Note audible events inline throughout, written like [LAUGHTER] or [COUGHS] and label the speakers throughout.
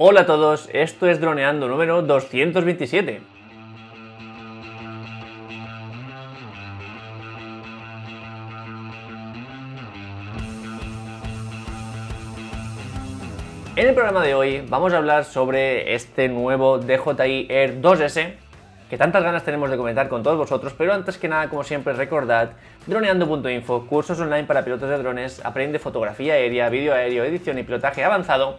Speaker 1: Hola a todos, esto es Droneando número 227. En el programa de hoy vamos a hablar sobre este nuevo DJI Air 2S que tantas ganas tenemos de comentar con todos vosotros, pero antes que nada, como siempre, recordad droneando.info, cursos online para pilotos de drones, aprende fotografía aérea, vídeo aéreo, edición y pilotaje avanzado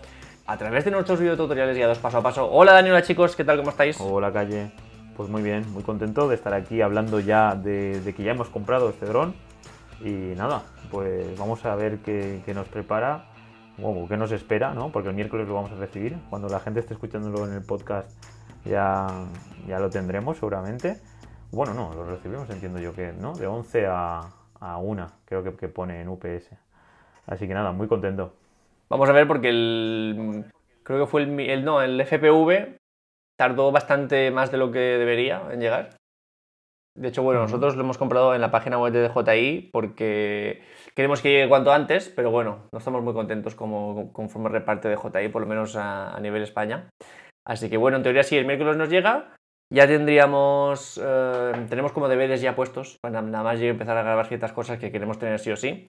Speaker 1: a través de nuestros videotutoriales guiados paso a paso. Hola Daniel, hola chicos, ¿qué tal? ¿Cómo estáis?
Speaker 2: Hola Calle, pues muy bien, muy contento de estar aquí hablando ya de, que ya hemos comprado este dron y nada, pues vamos a ver qué, qué nos prepara qué nos espera, ¿no? Porque el miércoles lo vamos a recibir. Cuando la gente esté escuchándolo en el podcast ya, ya lo tendremos seguramente. Bueno, no, lo recibimos, entiendo yo que, ¿no? De 11 a, a 1, creo que, que pone en UPS. Así que nada, muy contento.
Speaker 1: Vamos a ver porque el creo que fue el, el, no, el FPV tardó bastante más de lo que debería en llegar. De hecho, bueno, nosotros lo hemos comprado en la página web de DJI porque queremos que llegue cuanto antes, pero bueno, no estamos muy contentos como conforme reparte DJI, por lo menos a, a, nivel España. Así que bueno, en teoría si el miércoles nos llega, ya tendríamos, eh, tenemos como deberes ya puestos, para nada más llegar empezar a grabar ciertas cosas que queremos tener sí o sí.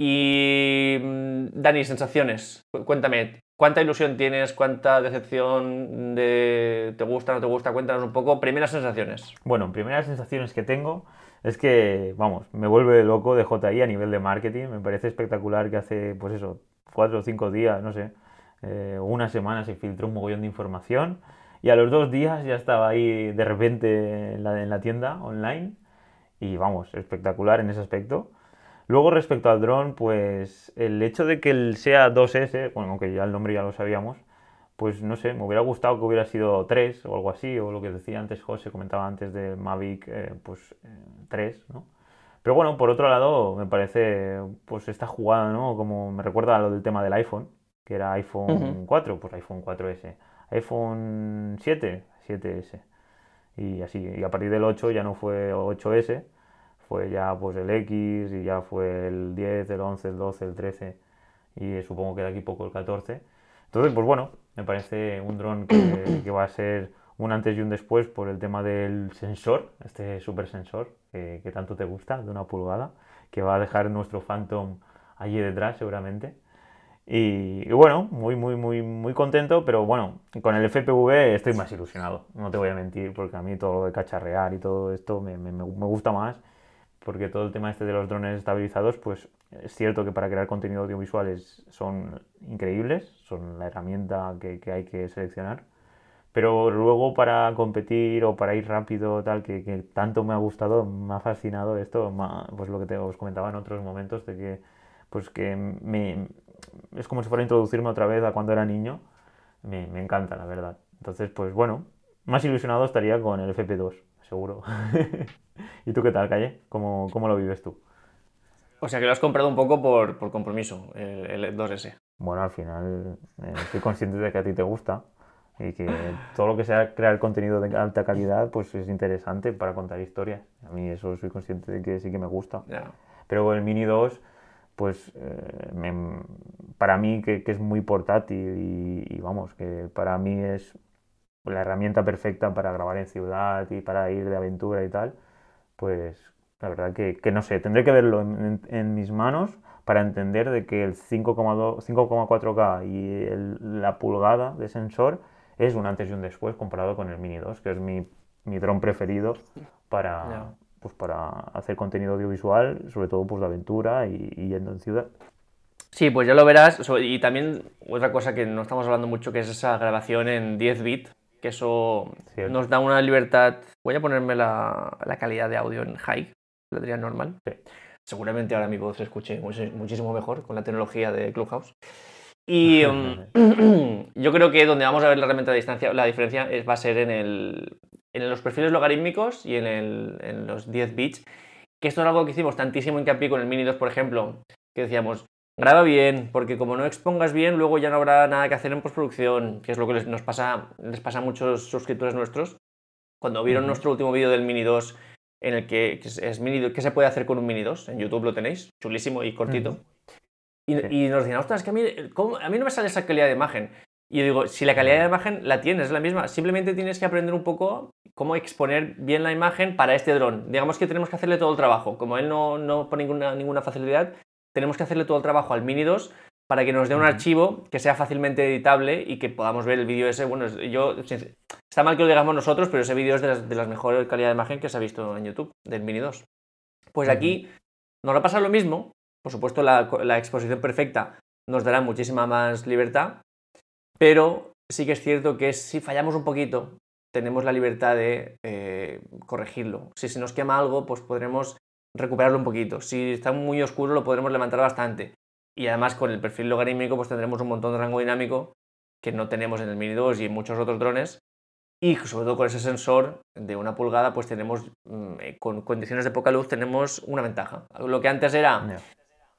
Speaker 1: Y mm, Dani, sensaciones, cuéntame, ¿cuánta ilusión tienes? ¿Cuánta decepción de te gusta, no te gusta? Cuéntanos un poco, primeras sensaciones.
Speaker 2: Bueno, primeras sensaciones que tengo es que, vamos, me vuelve loco de JI a nivel de marketing, me parece espectacular que hace, pues eso, cuatro o cinco días, no sé, eh, una semana se filtró un mogollón de información y a los dos días ya estaba ahí de repente en la, en la tienda online y vamos, espectacular en ese aspecto. Luego respecto al dron, pues el hecho de que el sea 2S, bueno, aunque ya el nombre ya lo sabíamos, pues no sé, me hubiera gustado que hubiera sido 3 o algo así, o lo que decía antes José, comentaba antes de Mavic, eh, pues eh, 3, ¿no? Pero bueno, por otro lado, me parece, pues esta jugada, ¿no? Como me recuerda a lo del tema del iPhone, que era iPhone uh -huh. 4, pues iPhone 4S, iPhone 7, 7S, y así, y a partir del 8 ya no fue 8S, fue ya pues el X y ya fue el 10, el 11, el 12, el 13 y supongo que de aquí poco el 14. Entonces, pues bueno, me parece un dron que, [COUGHS] que va a ser un antes y un después por el tema del sensor, este super sensor que, que, tanto te gusta, de una pulgada, que va a dejar nuestro Phantom allí detrás seguramente. Y, y, bueno, muy, muy, muy, muy contento, pero bueno, con el FPV estoy más ilusionado, no te voy a mentir, porque a mí todo lo de cacharrear y todo esto me, me, me gusta más porque todo el tema este de los drones estabilizados, pues es cierto que para crear contenido audiovisual son increíbles, son la herramienta que, que, hay que seleccionar, pero luego para competir o para ir rápido, tal, que, que tanto me ha gustado, me ha fascinado esto, pues lo que te, os comentaba en otros momentos, de que, pues que me, es como si fuera a introducirme otra vez a cuando era niño, me, me encanta, la verdad. Entonces, pues bueno, más ilusionado estaría con el FP2, seguro. [LAUGHS] ¿Y tú qué tal, Calle? ¿Cómo, ¿Cómo, lo vives tú?
Speaker 1: O sea que lo has comprado un poco por, por compromiso, el, el, 2S.
Speaker 2: Bueno, al final eh, soy consciente de que a ti te gusta y que todo lo que sea crear contenido de alta calidad pues es interesante para contar historias. A mí eso soy consciente de que sí que me gusta.
Speaker 1: Yeah.
Speaker 2: Pero el Mini 2, pues eh, me, para mí que, que, es muy portátil y, y vamos, que para mí es la herramienta perfecta para grabar en ciudad y para ir de aventura y tal, pues la verdad que, que no sé, tendré que verlo en, en, en, mis manos para entender de que el 5,4K y el, la pulgada de sensor es un antes y un después comparado con el Mini 2, que es mi, mi dron preferido para, no. pues para hacer contenido audiovisual, sobre todo pues de aventura y, y yendo en ciudad.
Speaker 1: Sí, pues ya lo verás. Y también otra cosa que no estamos hablando mucho, que es esa grabación en 10 bits, que eso Cierto. nos da una libertad. Voy a ponerme la, la calidad de audio en high, la diría normal.
Speaker 2: Sí.
Speaker 1: Seguramente ahora mi voz se escuche muchísimo mejor con la tecnología de Clubhouse. Y um, [LAUGHS] [CLEARS THROAT] yo creo que donde vamos a ver la herramienta de distancia, la diferencia es, va a ser en, el, en los perfiles logarítmicos y en, el, en los 10 bits. Que esto es algo que hicimos tantísimo hincapié con el Mini 2, por ejemplo, que decíamos, graba bien, porque como no expongas bien, luego ya no habrá nada que hacer en postproducción, que es lo que les, nos pasa, les pasa a muchos suscriptores nuestros. Cuando vieron uh -huh. nuestro último vídeo del Mini 2, en el que, que, es Mini, ¿qué se puede hacer con un Mini 2? En YouTube lo tenéis, chulísimo y cortito. Uh -huh. y, sí. y, nos decían, ostras, es que a mí, a mí no me sale esa calidad de imagen. Y yo digo, si la calidad de imagen la tienes, es la misma, simplemente tienes que aprender un poco cómo exponer bien la imagen para este dron. Digamos que tenemos que hacerle todo el trabajo. Como él no, no pone ninguna, ninguna facilidad, tenemos que hacerle todo el trabajo al Mini 2 para que nos dé un archivo que sea fácilmente editable y que podamos ver el vídeo ese. Bueno, yo está mal que lo digamos nosotros, pero ese vídeo es de las, de las mejores calidad de imagen que se ha visto en YouTube, del Mini 2. Pues aquí nos va a pasar lo mismo. Por supuesto, la, la exposición perfecta nos dará muchísima más libertad, pero sí que es cierto que si fallamos un poquito, tenemos la libertad de eh, corregirlo. Si se nos quema algo, pues podremos recuperarlo un poquito. Si está muy oscuro, lo podremos levantar bastante. Y además con el perfil logarítmico, pues tendremos un montón de rango dinámico que no tenemos en el Mini 2 y en muchos otros drones. Y sobre todo con ese sensor de una pulgada, pues tenemos, mm, eh, con condiciones de poca luz, tenemos una ventaja. Lo que antes era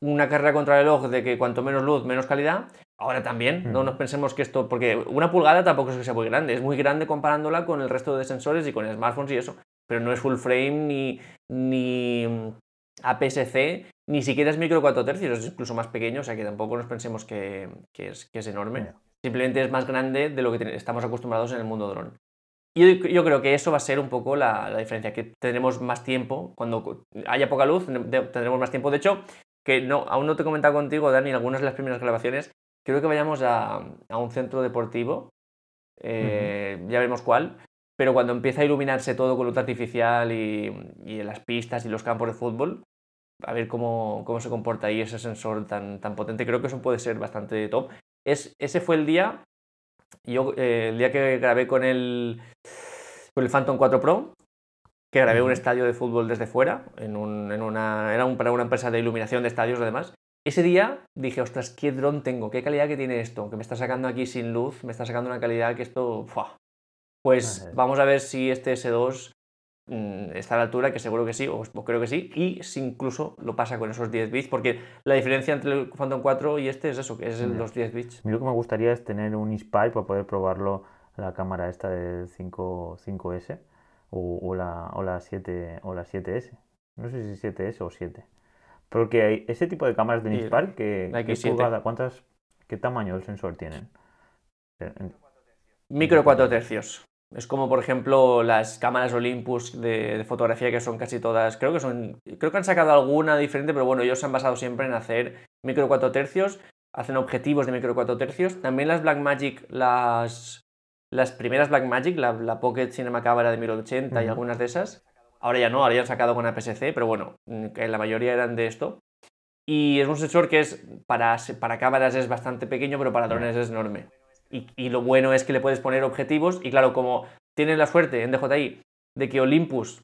Speaker 1: una carrera contra el reloj de que cuanto menos luz, menos calidad. Ahora también, no nos pensemos que esto, porque una pulgada tampoco es que sea muy grande, es muy grande comparándola con el resto de sensores y con smartphones y eso, pero no es full frame ni, ni mm, APS-C, ni siquiera es micro 4 tercios, es incluso más pequeño, o sea que tampoco nos pensemos que, es, que es, enorme. Simplemente es más grande de lo que estamos acostumbrados en el mundo dron. Y yo, creo que eso va a ser un poco la, la, diferencia, que tendremos más tiempo, cuando haya poca luz, tendremos más tiempo. De hecho, que no, aún no te he comentado contigo, Dani, en algunas de las primeras grabaciones, creo que vayamos a, un centro deportivo, eh, ya veremos cuál, pero cuando empieza a iluminarse todo con luz artificial y, y las pistas y los campos de fútbol, a ver cómo, cómo, se comporta ahí ese sensor tan, tan potente, creo que eso puede ser bastante top. Es, ese fue el día, yo, eh, el día que grabé con el, con el Phantom 4 Pro, que grabé un estadio de fútbol desde fuera, en, un, en una, era un, para una empresa de iluminación de estadios además. Ese día dije, ostras, qué dron tengo, qué calidad que tiene esto, que me está sacando aquí sin luz, me está sacando una calidad que esto... Pues vamos a ver si este S2 mm, está a la altura, que seguro que sí, o, creo que sí, y si incluso lo pasa con esos 10 bits, porque la diferencia entre el Phantom 4 y este es eso, que es los 10 bits.
Speaker 2: A mí lo que me gustaría es tener un Spy para poder probarlo la cámara esta del 5, 5S o, la, o, la 7, o la 7S. No sé si 7S o 7. Porque hay ese tipo de cámaras de Nispar, que, ¿qué, ¿cuántas, ¿qué tamaño el sensor tienen?
Speaker 1: Micro 4 tercios. Es como, por ejemplo, las cámaras Olympus de, fotografía que son casi todas. Creo que son. Creo que han sacado alguna diferente, pero bueno, ellos se han basado siempre en hacer micro 4 tercios. Hacen objetivos de micro 4 tercios. También las Blackmagic, las las primeras Blackmagic, la, la Pocket Cinema Camera de 1080 y algunas de esas. Ahora ya no, ahora ya han sacado con APS-C, pero bueno, mm, la mayoría eran de esto. Y es un sensor que es para, para cámaras es bastante pequeño, pero para drones es enorme. Y, lo bueno es que le puedes poner objetivos y claro, como tienes la suerte en DJI de que Olympus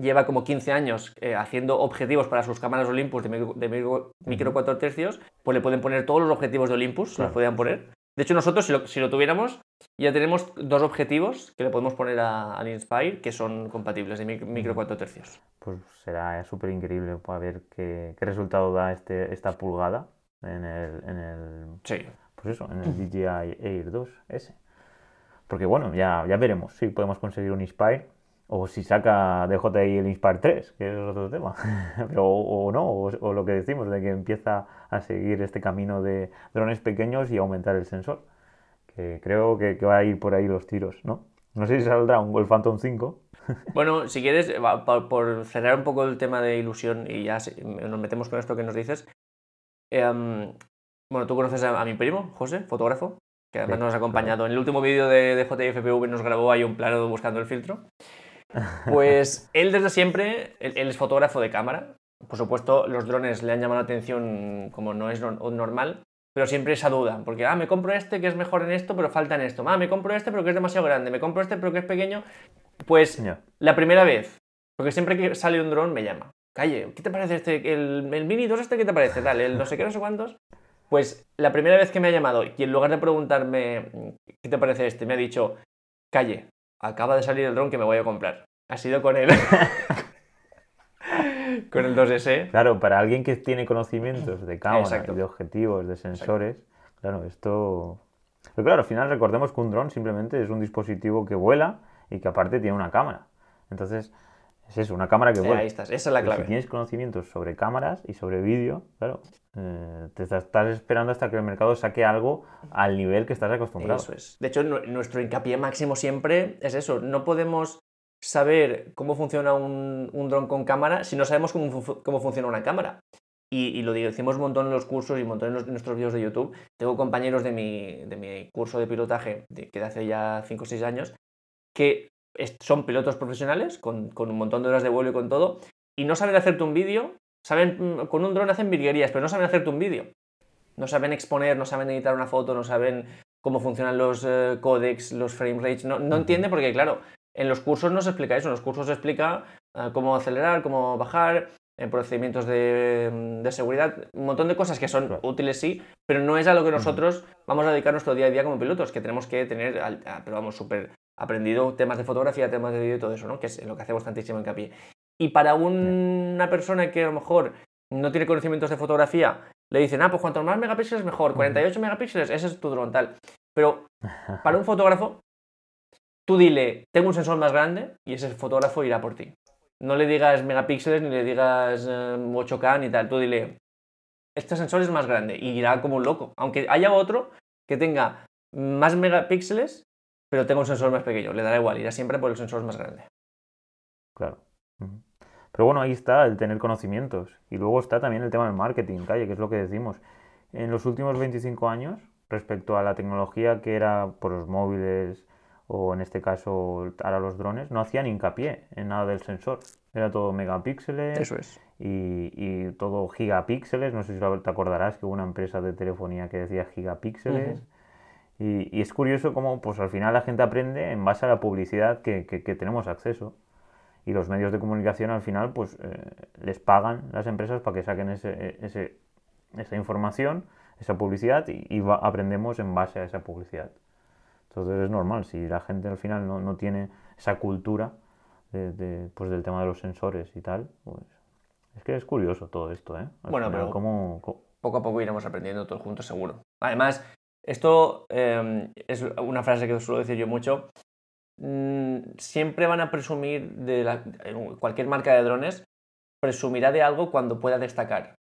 Speaker 1: lleva como 15 años eh, haciendo objetivos para sus cámaras Olympus de micro, micro, 4 tercios, pues le pueden poner todos los objetivos de Olympus, los podían poner. De hecho, nosotros, si lo, tuviéramos, ya tenemos dos objetivos que le podemos poner al Inspire que son compatibles de micro 4 tercios.
Speaker 2: Pues será súper increíble para ver qué, resultado da este, esta pulgada en el, en el,
Speaker 1: sí.
Speaker 2: Pues eso, en el DJI Air 2S. Porque bueno, ya, ya veremos si podemos conseguir un Inspire o si saca DJI el Inspire 3, que es otro tema. [LAUGHS] Pero, o, no, o, lo que decimos, de que empieza a seguir este camino de drones pequeños y aumentar el sensor. Que creo que, va a ir por ahí los tiros, ¿no? No sé si saldrá un Golf Phantom 5. [LAUGHS]
Speaker 1: Bueno, si quieres, por, cerrar un poco el tema de ilusión y ya nos metemos con esto que nos dices. Em, bueno, tú conoces a, mi primo, José, fotógrafo, que además nos ha acompañado. En el último vídeo de, de JFPV nos grabó ahí un plano buscando el filtro. [LAUGHS] Pues él desde siempre, él, es fotógrafo de cámara. Por supuesto, los drones le han llamado la atención como no es normal, pero siempre esa duda, porque, ah, me compro este que es mejor en esto, pero falta en esto. Ah, me compro este pero que es demasiado grande, me compro este pero que es pequeño. Pues la primera vez, porque siempre que sale un dron me llama. Calle, ¿qué te parece este? El, Mini 2 este, ¿qué te parece? Dale, el no sé qué, no sé cuántos. Pues la primera vez que me ha llamado y en lugar de preguntarme qué te parece este, me ha dicho, calle, acaba de salir el dron que me voy a comprar. Ha sido con él. [LAUGHS] con el 2S.
Speaker 2: Claro, para alguien que tiene conocimientos de cámara, de objetivos, de sensores, claro, esto... Pero claro, al final recordemos que un dron simplemente es un dispositivo que vuela y que aparte tiene una cámara. Entonces, Es eso, una cámara que
Speaker 1: Eh,
Speaker 2: vuela.
Speaker 1: ahí estás, esa es la clave.
Speaker 2: Si tienes conocimientos sobre cámaras y sobre vídeo, claro, eh, te estás, esperando hasta que el mercado saque algo al nivel que estás acostumbrado.
Speaker 1: Eso es. De hecho, nu- nuestro hincapié máximo siempre es eso. No podemos saber cómo funciona un, un dron con cámara si no sabemos cómo, cómo funciona una cámara. Y, y lo digo- decimos un montón en los cursos y un montón en, los- en nuestros vídeos de YouTube. Tengo compañeros de mi, de mi curso de pilotaje, de, que de hace ya 5 o 6 años, que son pilotos profesionales con, con un montón de horas de vuelo y con todo, y no saben hacerte un vídeo. Saben, mm, con un dron hacen virguerías, pero no saben hacerte un vídeo. No saben exponer, no saben editar una foto, no saben cómo funcionan los eh, codecs, los frame rates. No, no entiende porque, claro, en los cursos no se explica eso. En los cursos se explica eh, cómo acelerar, cómo bajar, en procedimientos de, mm, de seguridad, un montón de cosas que son
Speaker 2: Claro.
Speaker 1: útiles, sí, pero no es a lo que nosotros vamos a dedicar nuestro día a día como pilotos, que tenemos que tener, al- ah, pero vamos, súper aprendido temas de fotografía, temas de vídeo y todo eso, ¿no? Que es en lo que hacemos tantísimo hincapié. Y para un- una persona que a lo mejor no tiene conocimientos de fotografía, le dicen, ah, pues cuanto más megapíxeles mejor, 48 megapíxeles, ese es tu dron tal. Pero para un fotógrafo, tú dile, tengo un sensor más grande y ese fotógrafo irá por ti. No le digas megapíxeles ni le digas eh, 8K ni tal. Tú dile, este sensor es más grande y irá como un loco. Aunque haya otro que tenga más megapíxeles, pero tenga un sensor más pequeño. Le dará igual, irá siempre por el sensor más grande.
Speaker 2: Claro. Pero bueno, ahí está el tener conocimientos. Y luego está también el tema del marketing, calle, que es lo que decimos. En los últimos 25 años, respecto a la tecnología que era por los móviles o en este caso ahora los drones, no hacían hincapié en nada del sensor. Era todo megapíxeles
Speaker 1: es.
Speaker 2: y, y todo gigapíxeles. No sé si te acordarás que hubo una empresa de telefonía que decía gigapíxeles. Y, y es curioso cómo pues al final la gente aprende en base a la publicidad que, que- que tenemos acceso. Y los medios de comunicación al final pues eh, les pagan las empresas para que saquen ese, ese- esa información, esa publicidad y, y va- aprendemos en base a esa publicidad. Entonces es normal, si la gente al final no, no tiene esa cultura de- de, pues, del tema de los sensores y tal, pues es que es curioso todo esto, ¿eh? Al
Speaker 1: Bueno,
Speaker 2: final,
Speaker 1: pero-
Speaker 2: cómo- cómo-
Speaker 1: poco a poco iremos aprendiendo todos juntos, seguro. Además, esto eh, es una frase que suelo decir yo mucho. Mm, siempre van a presumir de la- cualquier marca de drones, presumirá de algo cuando pueda destacar.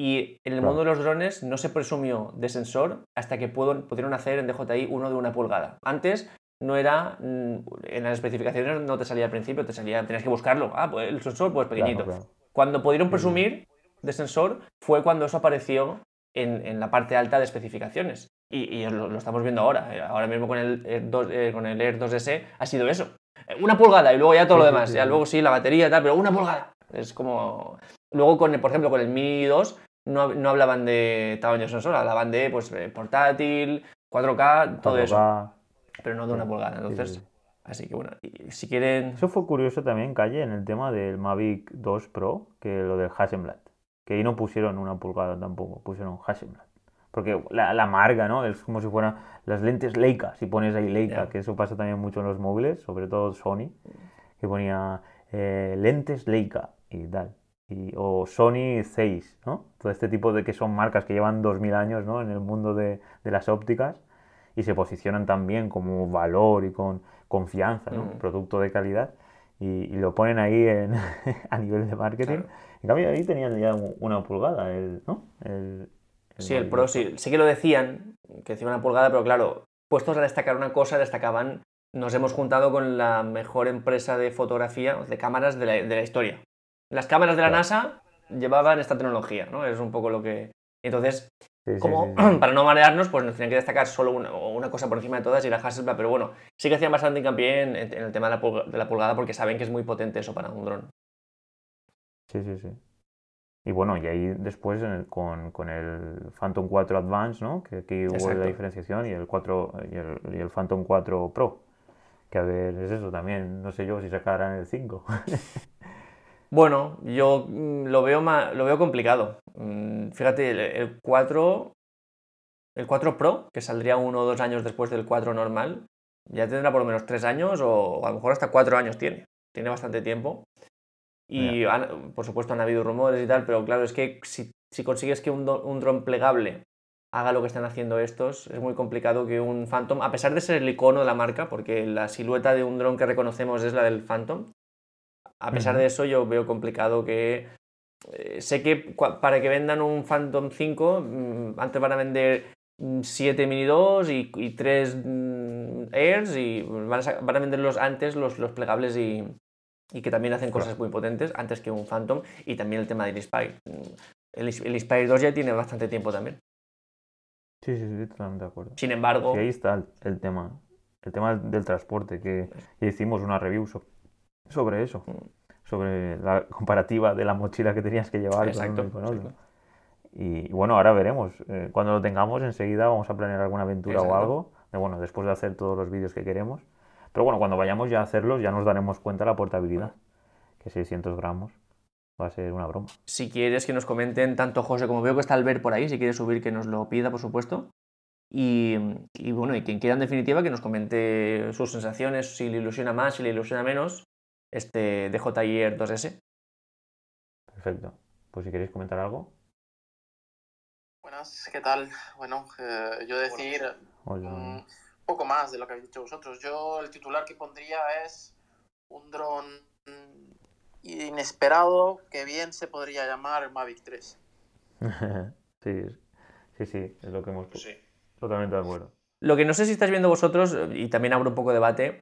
Speaker 1: Y en el mundo de los drones no se presumió de sensor hasta que pudieron hacer en DJI uno de una pulgada. Antes no era, mm, en las especificaciones no te salía al principio, te salía, tenías que buscarlo. Ah, pues el sensor pues
Speaker 2: claro,
Speaker 1: pequeñito.
Speaker 2: claro.
Speaker 1: Cuando pudieron presumir de sensor fue cuando eso apareció en, en la parte alta de especificaciones. Y, y lo, lo estamos viendo ahora. Eh, Ahora mismo con el, Air 2, eh, con el Air 2S ha sido eso. Eh, Una pulgada y luego ya todo
Speaker 2: Sí,
Speaker 1: lo
Speaker 2: sí,
Speaker 1: demás.
Speaker 2: sí,
Speaker 1: ya
Speaker 2: sí.
Speaker 1: luego sí, la batería y tal, pero una pulgada. Es como... Luego, con el- por ejemplo, con el Mi 2 no, no hablaban de tamaño de sensor, hablaban de pues, eh, portátil, 4K, todo eso.
Speaker 2: 4K,
Speaker 1: Pero no de una
Speaker 2: sí,
Speaker 1: pulgada.
Speaker 2: sí,
Speaker 1: Entonces,
Speaker 2: sí.
Speaker 1: así que bueno, y si quieren...
Speaker 2: Eso fue curioso también, Calle, en el tema del Mavic 2 Pro, que lo del Hasselblad. Que ahí no pusieron una pulgada tampoco, pusieron Hasselblad. Porque la, la marca, ¿no? Es como si fueran las lentes Leica, si pones ahí Leica,
Speaker 1: Ya.
Speaker 2: que eso pasa también mucho en los móviles, sobre todo Sony, que ponía eh, lentes Leica y tal. Y, o Sony 6, ¿no? Todo este tipo de que son marcas que llevan 2000 años, ¿no? En el mundo de, de las ópticas y se posicionan también como valor y con confianza, ¿no?
Speaker 1: Ujú.
Speaker 2: Producto de calidad y, y lo ponen ahí en, [LAUGHS] a nivel de marketing.
Speaker 1: Claro.
Speaker 2: En cambio ahí tenían ya una pulgada, el, ¿no? El,
Speaker 1: Sí, el Pro sí, sí que lo decían, que decía una pulgada, pero claro, puestos a destacar una cosa, destacaban, nos hemos juntado con la mejor empresa de fotografía, de cámaras de la, de la historia. Las cámaras de la
Speaker 2: Claro.
Speaker 1: NASA llevaban esta tecnología, ¿no? Es un poco lo que... Entonces,
Speaker 2: Sí,
Speaker 1: como
Speaker 2: sí, [CLEARS THROAT]
Speaker 1: para no marearnos, pues nos tenían que destacar solo una, cosa por encima de todas y era Hasselblad, pero bueno, sí que hacían bastante hincapié en, en el tema de la, pulga- de la pulgada porque saben que es muy potente eso para un dron.
Speaker 2: Sí, sí, sí. Y bueno, y ahí después en el- con, con el Phantom 4 Advance, ¿no? Que aquí hubo
Speaker 1: Exacto.
Speaker 2: la diferenciación y el 4 y el, y el Phantom 4 Pro. Que a ver, es eso también, no sé yo si sacarán el 5. [LAUGHS]
Speaker 1: Bueno, yo mm, lo veo ma- lo veo complicado. Mm, Fíjate, el, el 4, el 4 Pro, que saldría uno o dos años después del 4 normal, ya tendrá por lo menos tres años o a lo mejor hasta cuatro años tiene. Tiene bastante tiempo. Y han- por supuesto han habido rumores y tal, pero claro, es que si, si consigues que un, do- un dron plegable haga lo que están haciendo estos, es muy complicado que un Phantom, a pesar de ser el icono de la marca, porque la silueta de un dron que reconocemos es la del Phantom, A pesar de eso, yo veo complicado que. eh, sé que para que vendan un Phantom 5, mm, antes van a vender 7 Mini 2 y, 3 Airs y van a, van a venderlos antes los, los plegables y, y que también hacen cosas muy potentes antes que un Phantom y también el tema del Inspire. Mm, El, el Inspire 2 ya tiene bastante tiempo también.
Speaker 2: Sí, sí, sí, totalmente de acuerdo.
Speaker 1: Sin embargo,
Speaker 2: ahí está el, el tema. El tema del transporte, que hicimos una review so- sobre eso.
Speaker 1: Mm.
Speaker 2: Sobre la comparativa de la mochila que tenías que llevar con
Speaker 1: exacto,
Speaker 2: y con otro. Y, y bueno, ahora veremos. Eh, cuando lo tengamos, enseguida vamos a planear alguna aventura o
Speaker 1: Exacto.
Speaker 2: algo. De, bueno, después de hacer todos los vídeos que queremos. Pero bueno, cuando vayamos ya a hacerlos, ya nos daremos cuenta de la portabilidad. Que 600 gramos va a ser una broma.
Speaker 1: si quieres que nos comenten tanto José como veo que está Albert por ahí, si quiere subir que nos lo pida, por supuesto. Y, y bueno, y quien quiera en definitiva que nos comente sus sensaciones, si le ilusiona más, si le ilusiona menos, este DJI Air 2S.
Speaker 2: Perfecto. Pues si queréis comentar algo.
Speaker 3: Buenas, ¿qué tal? Bueno, eh, yo decir
Speaker 2: Hola.
Speaker 3: Poco más de lo que habéis dicho vosotros. Yo el titular que pondría es un dron inesperado que bien se podría llamar Mavic 3. [LAUGHS]
Speaker 2: sí, sí, sí, es lo que hemos
Speaker 3: Sí.
Speaker 2: Totalmente de acuerdo.
Speaker 1: Lo que no sé si estáis viendo vosotros, y también abro un poco de debate,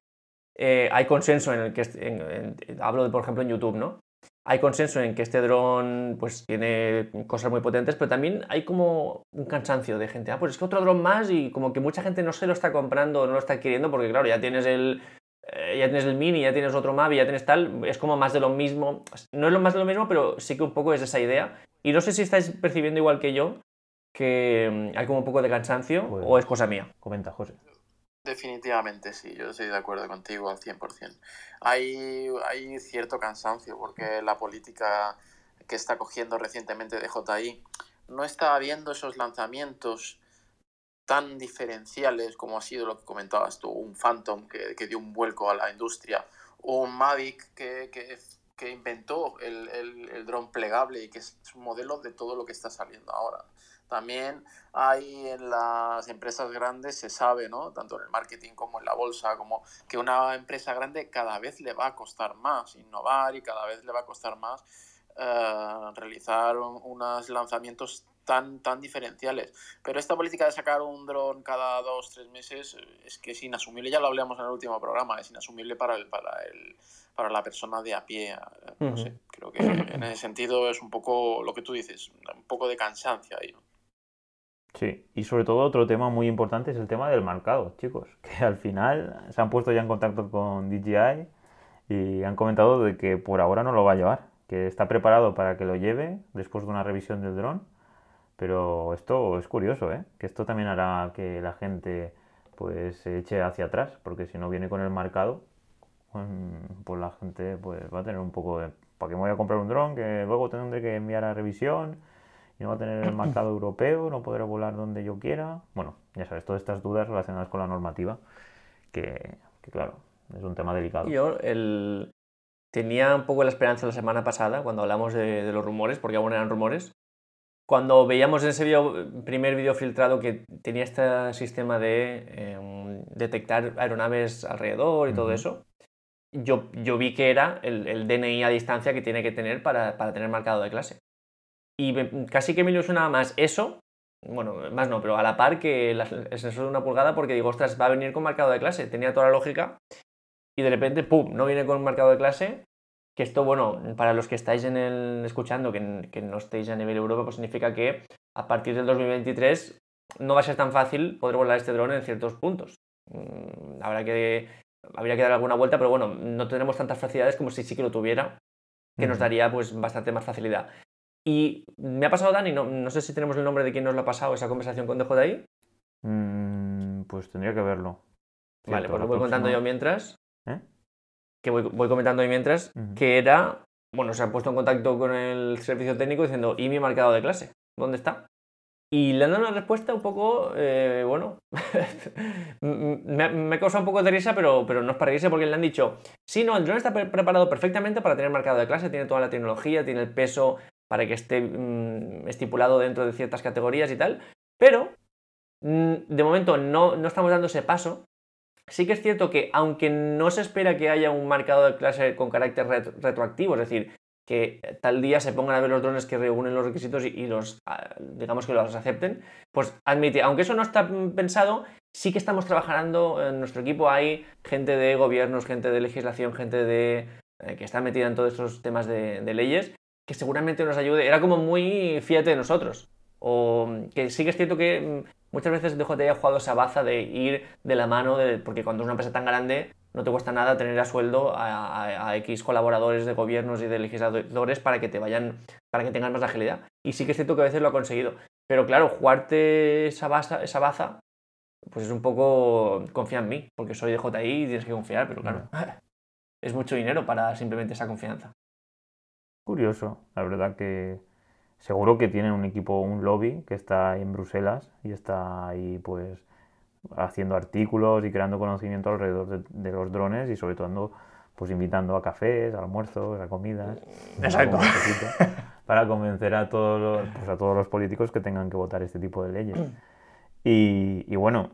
Speaker 1: eh, hay consenso en el que, est- en- en- hablo de, por ejemplo en YouTube, ¿no? Hay consenso en que este dron pues tiene cosas muy potentes, pero también hay como un cansancio de gente. Ah, pues es que otro dron más y como que mucha gente no se lo está comprando, no lo está adquiriendo porque claro, ya tienes el eh, ya tienes el mini, ya tienes otro Mavi, ya tienes tal, es como más de lo mismo. No es lo más de lo mismo, pero sí que un poco es esa idea. Y no sé si estáis percibiendo igual que yo que mm, hay como un poco de cansancio
Speaker 2: Pues-
Speaker 1: o es cosa mía.
Speaker 2: Comenta, José.
Speaker 3: Definitivamente sí, yo estoy de acuerdo contigo al 100%. Hay, hay cierto cansancio porque la política que está cogiendo recientemente DJI no está viendo esos lanzamientos tan diferenciales como ha sido lo que comentabas tú, un Phantom que, que dio un vuelco a la industria, o un Mavic que, que, que inventó el, el, el dron plegable y que es un modelo de todo lo que está saliendo ahora. También hay en las empresas grandes, se sabe, ¿no? Tanto en el marketing como en la bolsa, como que una empresa grande cada vez le va a costar más innovar y cada vez le va a costar más eh, realizar un- unos lanzamientos tan, tan diferenciales. Pero esta política de sacar un dron cada dos, tres meses eh, es que es inasumible, ya lo hablamos en el último programa, es inasumible para, el, para, el, para la persona de a pie. eh, No sé, creo que en ese sentido es un poco lo que tú dices, un poco de cansancio ahí. ¿no?
Speaker 2: Sí, y sobre todo otro tema muy importante es el tema del marcado, chicos, [LAUGHS] que al final se han puesto ya en contacto con DJI y han comentado de que por ahora no lo va a llevar, que está preparado para que lo lleve después de una revisión del dron, pero esto es curioso, ¿eh? Que esto también hará que la gente pues se eche hacia atrás, porque si no viene con el marcado, mm, pues la gente pues va a tener un poco de ¿para qué me voy a comprar un dron que luego tendré que enviar a revisión? No va a tener el marcado europeo, no podré volar donde yo quiera. Bueno, ya sabes, todas estas dudas relacionadas con la normativa, que, que claro, es un tema delicado.
Speaker 1: Yo el... tenía un poco la esperanza la semana pasada, cuando hablamos de, de los rumores, porque aún eran rumores, cuando veíamos en ese video- primer vídeo filtrado que tenía este sistema de eh, detectar aeronaves alrededor y todo eso, yo, yo vi que era el, el DNI a distancia que tiene que tener para, para tener marcado de clase. Y me- casi que me ilusionaba más eso, bueno, más no, pero a la par que la- el sensor de una pulgada, porque digo, ostras, va a venir con marcado de clase, tenía toda la lógica, y de repente, ¡pum!, no viene con marcado de clase, que esto, bueno, para los que estáis en el, escuchando, que, que no estéis a nivel Europa, pues significa que a partir del 2023 no va a ser tan fácil poder volar este dron en ciertos puntos. Mm, habrá que, habría que dar alguna vuelta, pero bueno, no tendremos tantas facilidades como si sí que lo tuviera, que nos daría pues bastante más facilidad. Y me ha pasado Dani, no, no sé si tenemos el nombre de quién nos lo ha pasado esa conversación con DJI.
Speaker 2: Mm, pues tendría que verlo.
Speaker 1: Vale, pues lo voy contando
Speaker 2: próxima-
Speaker 1: yo mientras.
Speaker 2: ¿Eh?
Speaker 1: Que voy, voy comentando yo mientras. Que era. Bueno, se ha puesto en contacto con el servicio técnico diciendo, ¿y mi marcado de clase? ¿Dónde está? Y le han dado una respuesta un poco, eh, bueno, [LAUGHS] me, me ha causado un poco de risa, pero, pero no es para reírse porque le han dicho, sí, no, el drone está pre- preparado perfectamente para tener marcado de clase, tiene toda la tecnología, tiene el peso para que esté mm, estipulado dentro de ciertas categorías y tal, pero mm, de momento no, no estamos dando ese paso. Sí que es cierto que aunque no se espera que haya un marcador de clase con carácter retroactivo, es decir, que tal día se pongan a ver los drones que reúnen los requisitos y, los, ah, digamos que los acepten, pues admite, aunque eso no está pensado, sí que estamos trabajando en nuestro equipo, hay gente de gobiernos, gente de legislación, gente de, eh, que está metida en todos estos temas de, leyes, que seguramente nos ayude. Era como muy fíjate de nosotros. O que sí que es cierto que mm, muchas veces DJI ha jugado esa baza de ir de la mano, de, porque cuando es una empresa tan grande no te cuesta nada tener a sueldo a, X colaboradores de gobiernos y de legisladores para que te vayan, para que tengan más agilidad. Y sí que es cierto que a veces lo ha conseguido. Pero claro, jugarte esa baza, esa baza pues es un poco confía en mí, porque soy de JI y tienes que confiar, pero claro, es mucho dinero para simplemente esa confianza.
Speaker 2: Curioso, la verdad que seguro que tienen un equipo, un lobby que está en Bruselas y está ahí pues haciendo artículos y creando conocimiento alrededor de, los drones y sobre todo pues invitando a cafés, a almuerzos, a comidas.
Speaker 1: Exacto. [LAUGHS]
Speaker 2: Para convencer a todos, los, pues a todos los políticos que tengan que votar este tipo de leyes. Y, bueno,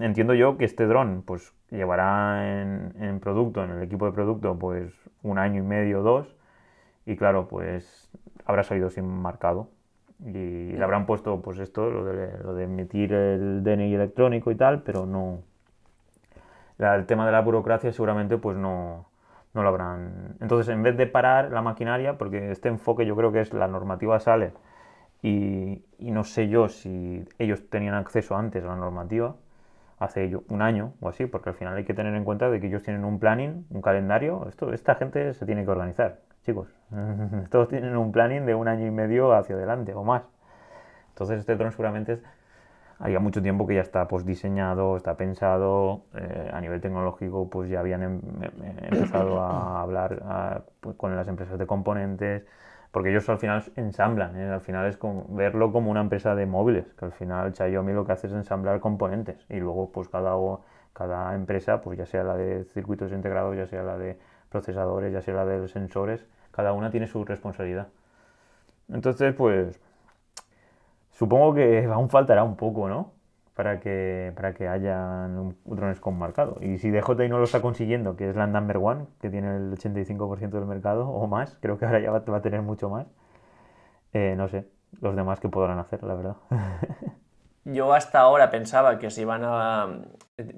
Speaker 2: entiendo yo que este dron pues llevará en, en, producto, en el equipo de producto, pues un año y medio o dos. Y claro, pues habrá salido sin marcado. Y le habrán puesto pues esto, lo de, lo de emitir el DNI electrónico y tal, pero no... el tema de la burocracia seguramente pues no, no lo habrán... Entonces, en vez de parar la maquinaria, porque este enfoque yo creo que es la normativa sale y, y no sé yo si ellos tenían acceso antes a la normativa, hace un año o así, porque al final hay que tener en cuenta de que ellos tienen un planning, un calendario, esto, esta gente se tiene que organizar chicos. [LAUGHS] Todos tienen un planning de un año y medio hacia adelante o más. Entonces este dron seguramente había mucho tiempo que ya está pues diseñado, está pensado, eh, a nivel tecnológico pues ya habían em, em, empezado a [COUGHS] hablar pues, con las empresas de componentes, porque ellos al final ensamblan, ¿eh? al final es como verlo como una empresa de móviles, que al final Xiaomi lo que hace es ensamblar componentes y luego pues cada, cada empresa, pues ya sea la de circuitos integrados, ya sea la de procesadores, ya sea la de los sensores, cada una tiene su responsabilidad. Entonces, pues, supongo que [LAUGHS] aún faltará un poco, ¿no? Para que, para que haya drones con marcado. Y si DJI no lo está consiguiendo, que es la number one, que tiene el 85% del mercado o más, [LAUGHS] creo que ahora ya va, a tener mucho más, eh, no sé, los demás que podrán hacer, la verdad. [LAUGHS]
Speaker 1: Yo hasta ahora pensaba que si iban a.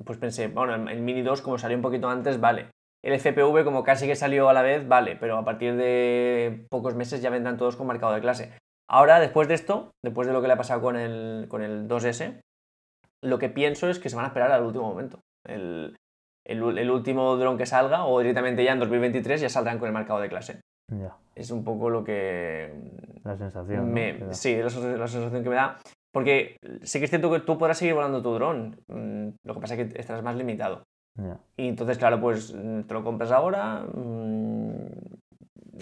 Speaker 1: Pues pensé, bueno, el Mini 2, como salió un poquito antes, vale. El FPV, como casi que salió a la vez, vale, pero a partir de pocos meses ya vendrán todos con marcado de clase. Ahora, después de esto, después de lo que le ha pasado con el, con el 2S, lo que pienso es que se van a esperar al último momento. El, último dron que salga, o directamente ya en 2023, ya saldrán con el marcado de clase. Es un poco lo que.
Speaker 2: La sensación.
Speaker 1: Sí, la, la, sensación que me da. Porque sí que es cierto que tú podrás seguir volando tu dron. Mm, lo que pasa es que estarás más limitado. Y entonces, claro, pues mm, te lo compras ahora, mm,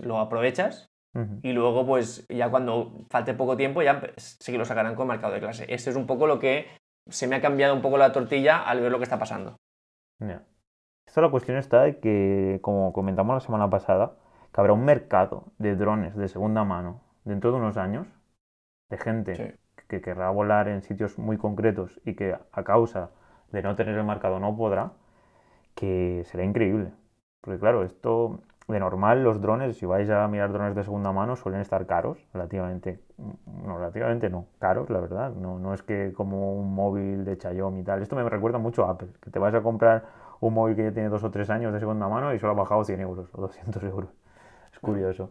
Speaker 1: lo aprovechas y luego, pues ya cuando falte poco tiempo, ya sí que lo sacarán con marcado de clase. Esto es un poco lo que se me ha cambiado un poco la tortilla al ver lo que está pasando.
Speaker 2: Esto la cuestión está de que, como comentamos la semana pasada, que habrá un mercado de drones de segunda mano dentro de unos años de gente que querrá volar en sitios muy concretos y que a causa de no tener el marcado no podrá que será increíble. Porque claro, esto de normal los drones, si vais a mirar drones de segunda mano, suelen estar caros, relativamente, no, relativamente no, caros, la verdad. No, no es que como un móvil de Xiaomi y tal. Esto me recuerda mucho a Apple, que te vas a comprar un móvil que ya tiene dos o tres años de segunda mano y solo ha bajado 100 euros o 200 euros. Es curioso.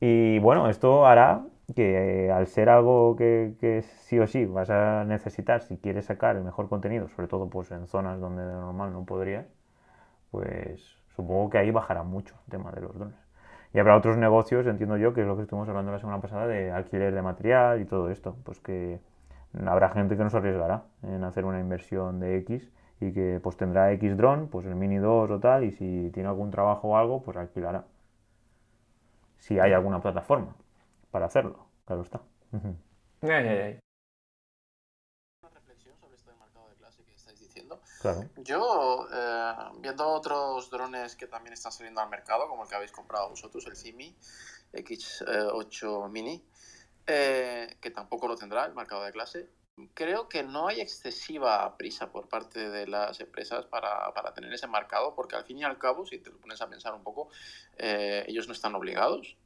Speaker 2: Y bueno, esto hará que eh, al ser algo que, que, sí o sí vas a necesitar si quieres sacar el mejor contenido, sobre todo pues en zonas donde de normal no podrías, pues supongo que ahí bajará mucho el tema de los drones. Y habrá otros negocios, entiendo yo, que es lo que estuvimos hablando la semana pasada, de alquiler de material y todo esto. Pues que habrá gente que no se arriesgará en hacer una inversión de X y que pues tendrá X drone, pues el Mini 2 o tal, y si tiene algún trabajo o algo, pues alquilará. Si hay alguna plataforma para hacerlo, claro está.
Speaker 3: Yo, eh, viendo otros drones que también están saliendo al mercado, como el que habéis comprado vosotros, el CIMI X8 Mini, eh, que tampoco lo tendrá el marcado de clase, creo que no hay excesiva prisa por parte de las empresas para, tener ese marcado, porque al fin y al cabo, si te lo pones a pensar un poco, eh, ellos no están obligados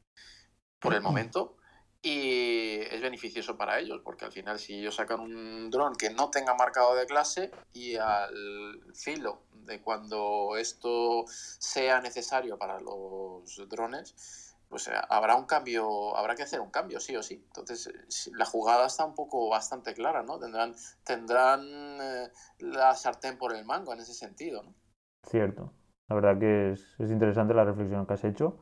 Speaker 3: por el momento y es beneficioso para ellos, porque al final si ellos sacan un dron que no tenga marcado de clase y al filo de cuando esto sea necesario para los drones, pues eh, habrá un cambio, habrá que hacer un cambio, sí o sí. Entonces, eh, la jugada está un poco bastante clara, ¿no? Tendrán, tendrán eh, la sartén por el mango en ese sentido, ¿no?
Speaker 2: Cierto. La verdad que es, es interesante la reflexión que has hecho.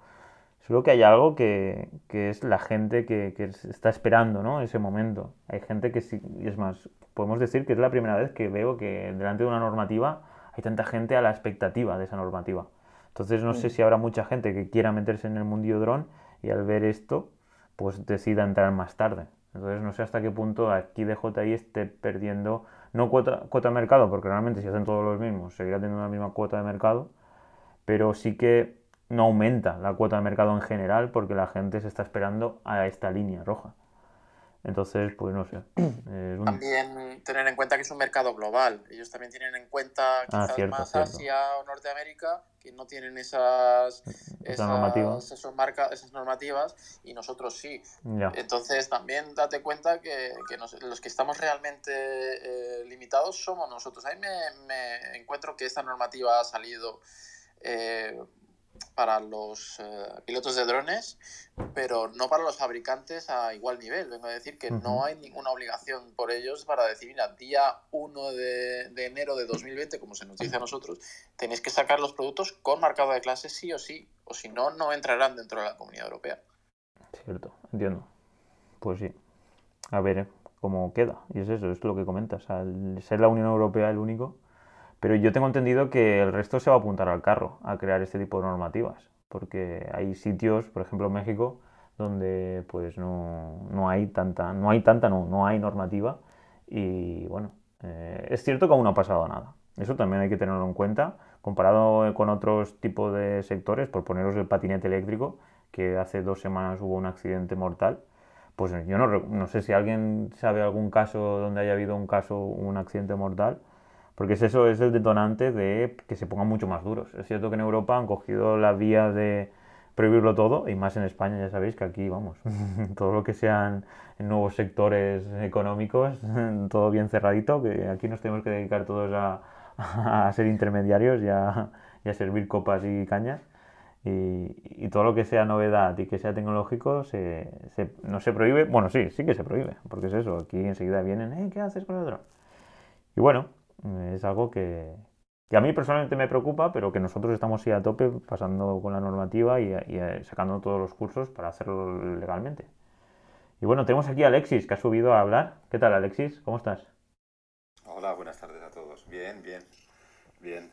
Speaker 2: Solo que hay algo que, que es la gente que, que, está esperando, ¿no? Ese momento. Hay gente que sí, y es más, podemos decir que es la primera vez que veo que delante de una normativa hay tanta gente a la expectativa de esa normativa. Entonces no sé si habrá mucha gente que quiera meterse en el mundillo dron y al ver esto, pues decida entrar más tarde. Entonces no sé hasta qué punto aquí DJI esté perdiendo, no cuota, cuota de mercado, porque realmente si hacen todos los mismos, seguirá teniendo la misma cuota de mercado, pero sí que no aumenta la cuota de mercado en general porque la gente se está esperando a esta línea roja. Entonces, pues no sé. [CLEARS THROAT]
Speaker 3: También tener en cuenta que es un mercado global. Ellos también tienen en cuenta ah, quizás más Asia o Norteamérica, que no tienen esas, esas, normativas. esas normativas y nosotros sí. Entonces, también date cuenta que, que los que estamos realmente eh, limitados somos nosotros. Ahí me, me, encuentro que esta normativa ha salido. Eh, para los eh, pilotos de drones, pero no para los fabricantes a igual nivel. Vengo a decir que no hay ninguna obligación por ellos para decir, mira, día 1 de, de, enero de 2020, como se nos dice a nosotros, tenéis que sacar los productos con marcado de clase sí o sí, o si no, no entrarán dentro de la comunidad europea.
Speaker 2: Cierto, entiendo. Pues sí. A ver eh, cómo queda. Y es eso, es lo que comentas. Al ser la Unión Europea el único, pero yo tengo entendido que el resto se va a apuntar al carro a crear este tipo de normativas, porque hay sitios, por ejemplo México, donde pues no, no hay tanta, no hay tanta, no, no hay normativa y bueno, eh, es cierto que aún no ha pasado nada. Eso también hay que tenerlo en cuenta, comparado con otros tipos de sectores, por poneros el patinete eléctrico, que hace dos semanas hubo un accidente mortal, pues yo no, no sé si alguien sabe algún caso donde haya habido un caso, un accidente mortal, porque es eso, es el detonante de que se pongan mucho más duros. Es cierto que en Europa han cogido la vía de prohibirlo todo, y más en España, ya sabéis que aquí, vamos, [LAUGHS] todo lo que sean nuevos sectores económicos, [LAUGHS] todo bien cerradito, que aquí nos tenemos que dedicar todos a, [LAUGHS] ser intermediarios y a, servir copas y cañas. Y, todo lo que sea novedad y que sea tecnológico se, no se prohíbe, bueno, sí, sí que se prohíbe, porque es eso, aquí enseguida vienen, ¿eh? ¿qué haces con el otro? Y bueno, es algo que, a mí personalmente me preocupa, pero que nosotros estamos ahí a tope pasando con la normativa y, y, sacando todos los cursos para hacerlo legalmente. Y bueno, tenemos aquí a Alexis que ha subido a hablar. ¿Qué tal Alexis? ¿Cómo estás?
Speaker 4: Hola, buenas tardes a todos. Bien, bien, bien.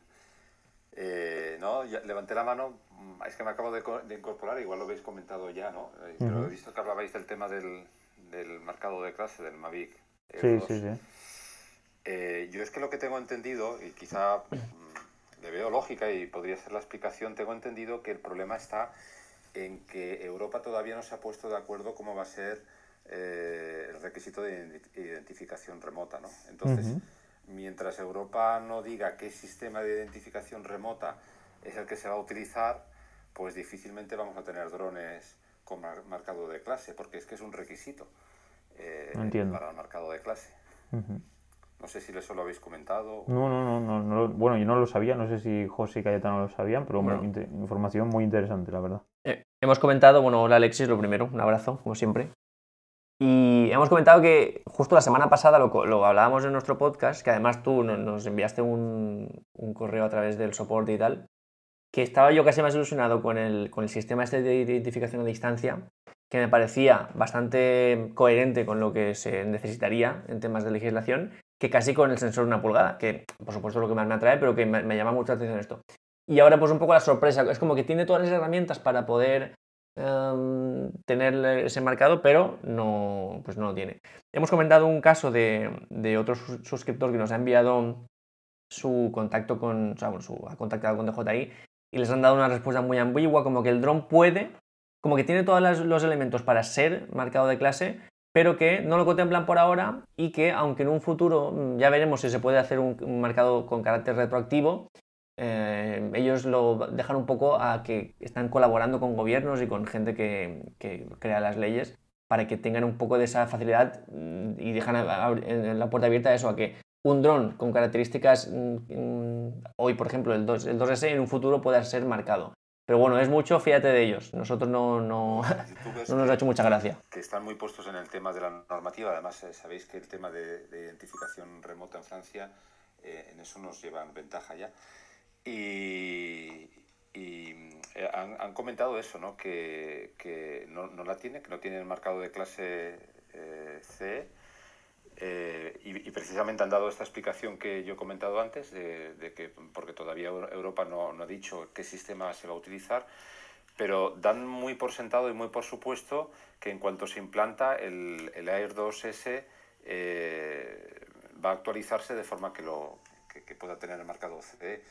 Speaker 4: Eh, no, levanté la mano, mm, es que me acabo de, incorporar, igual lo habéis comentado ya, ¿no? Eh, pero he visto que hablabais del tema del, del marcado de clase del Mavic.
Speaker 2: sí, sí, sí.
Speaker 4: Eh, yo es que lo que tengo entendido, y quizá mm, le veo lógica y podría ser la explicación, tengo entendido que el problema está en que Europa todavía no se ha puesto de acuerdo cómo va a ser eh, el requisito de identificación remota. ¿no? Entonces, mientras Europa no diga qué sistema de identificación remota es el que se va a utilizar, pues difícilmente vamos a tener drones con marcado de clase, porque es que es un requisito eh, para el marcado de clase. No sé si eso lo habéis comentado.
Speaker 2: No, no, no, no, bueno, yo no lo sabía, no sé si José y Cayetano lo sabían, pero información muy interesante, la verdad.
Speaker 1: Eh, hemos comentado, bueno, hola Alexis, lo primero, un abrazo, como siempre. Y hemos comentado que justo la semana pasada lo, lo hablábamos en nuestro podcast, que además tú nos enviaste un, un, correo a través del soporte y tal, que estaba yo casi más ilusionado con el, con el sistema este de identificación a distancia, que me parecía bastante coherente con lo que se necesitaría en temas de legislación, que casi con el sensor de una pulgada, que por supuesto es lo que más me atrae, pero que me, llama mucha atención esto. Y ahora pues un poco la sorpresa, es como que tiene todas las herramientas para poder em, tener ese marcado, pero no, pues no lo tiene. Hemos comentado un caso de, de otro suscriptor que nos ha enviado su contacto con, o sea, su, ha contactado con DJI y les han dado una respuesta muy ambigua, como que el dron puede, como que tiene todos los elementos para ser marcado de clase, pero que no lo contemplan por ahora y que aunque en un futuro mm, ya veremos si se puede hacer un, mercado con carácter retroactivo, eh, ellos lo dejan un poco a que están colaborando con gobiernos y con gente que, crea las leyes para que tengan un poco de esa facilidad mm, y dejan la puerta abierta a eso, a que un dron con características mm, hoy, por ejemplo, el, 2, el 2S en un futuro pueda ser marcado. Pero bueno, es mucho, fíjate de ellos. Nosotros no, no, [LAUGHS] no nos ha hecho mucha gracia.
Speaker 4: Que están muy puestos en el tema de la normativa. Además, eh, sabéis que el tema de, identificación remota en Francia, eh, en eso nos llevan ventaja ya. Y, eh, han, comentado eso, ¿no? que, que no, no, la tiene, que no tiene el marcado de clase C eh, y, precisamente han dado esta explicación que yo he comentado antes, de, que, porque todavía Europa no, no, ha dicho qué sistema se va a utilizar, pero dan muy por sentado y muy por supuesto que en cuanto se implanta el, el Air 2S eh, va a actualizarse de forma que, lo, que, pueda tener el marcado CD.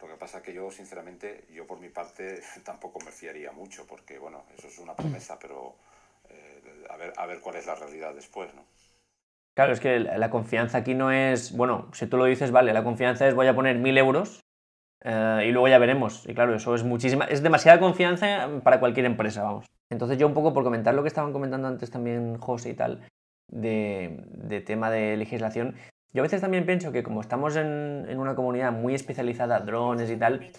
Speaker 4: Lo que pasa que yo, sinceramente, yo por mi parte [LAUGHS] tampoco me fiaría mucho, porque bueno, eso es una promesa, pero eh, a, ver, a ver cuál es la realidad después, ¿no?
Speaker 1: Claro, es que la confianza aquí no es, bueno, si tú lo dices, vale, la confianza es voy a poner mil euros eh, y luego ya veremos. Y claro, eso es muchísima, es demasiada confianza para cualquier empresa, vamos. Entonces yo un poco por comentar lo que estaban comentando antes también José y tal, de, tema de legislación, yo a veces también pienso que como estamos en, en, una comunidad muy especializada, drones y tal,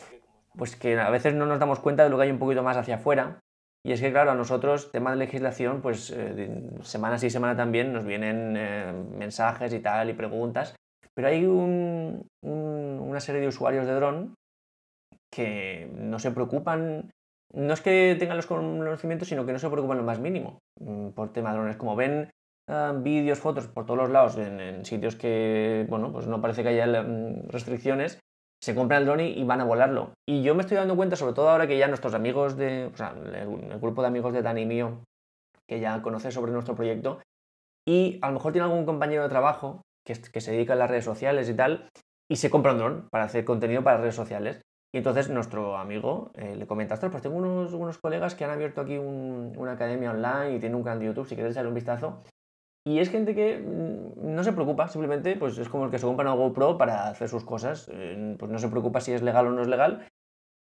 Speaker 1: pues que a veces no nos damos cuenta de lo que hay un poquito más hacia afuera y es que, claro, a nosotros, tema de legislación, pues eh, semana sí, semana también nos vienen eh, mensajes y tal y preguntas, pero hay una serie de usuarios de dron que no se preocupan, no es que tengan los conocimientos, sino que no se preocupan lo más mínimo mm, por tema de drones. Como ven ah, vídeos, fotos por todos los lados en, en, sitios que, bueno, pues no parece que haya mm, restricciones, se compran el dron y, van a volarlo. Y yo me estoy dando cuenta, sobre todo ahora que ya nuestros amigos de, o sea, el, grupo de amigos de Dani mío, que ya conoce sobre nuestro proyecto, y a lo mejor tiene algún compañero de trabajo que, que se dedica a las redes sociales y tal, y se compra un dron para hacer contenido para redes sociales. Y entonces nuestro amigo eh, le comenta, pues tengo unos, unos, colegas que han abierto aquí una academia online y tienen un canal de YouTube, si quieres echarle un vistazo. Y es gente que mm, no se preocupa, simplemente pues es como el que se compra una GoPro para hacer sus cosas. Eh, pues no se preocupa si es legal o no es legal.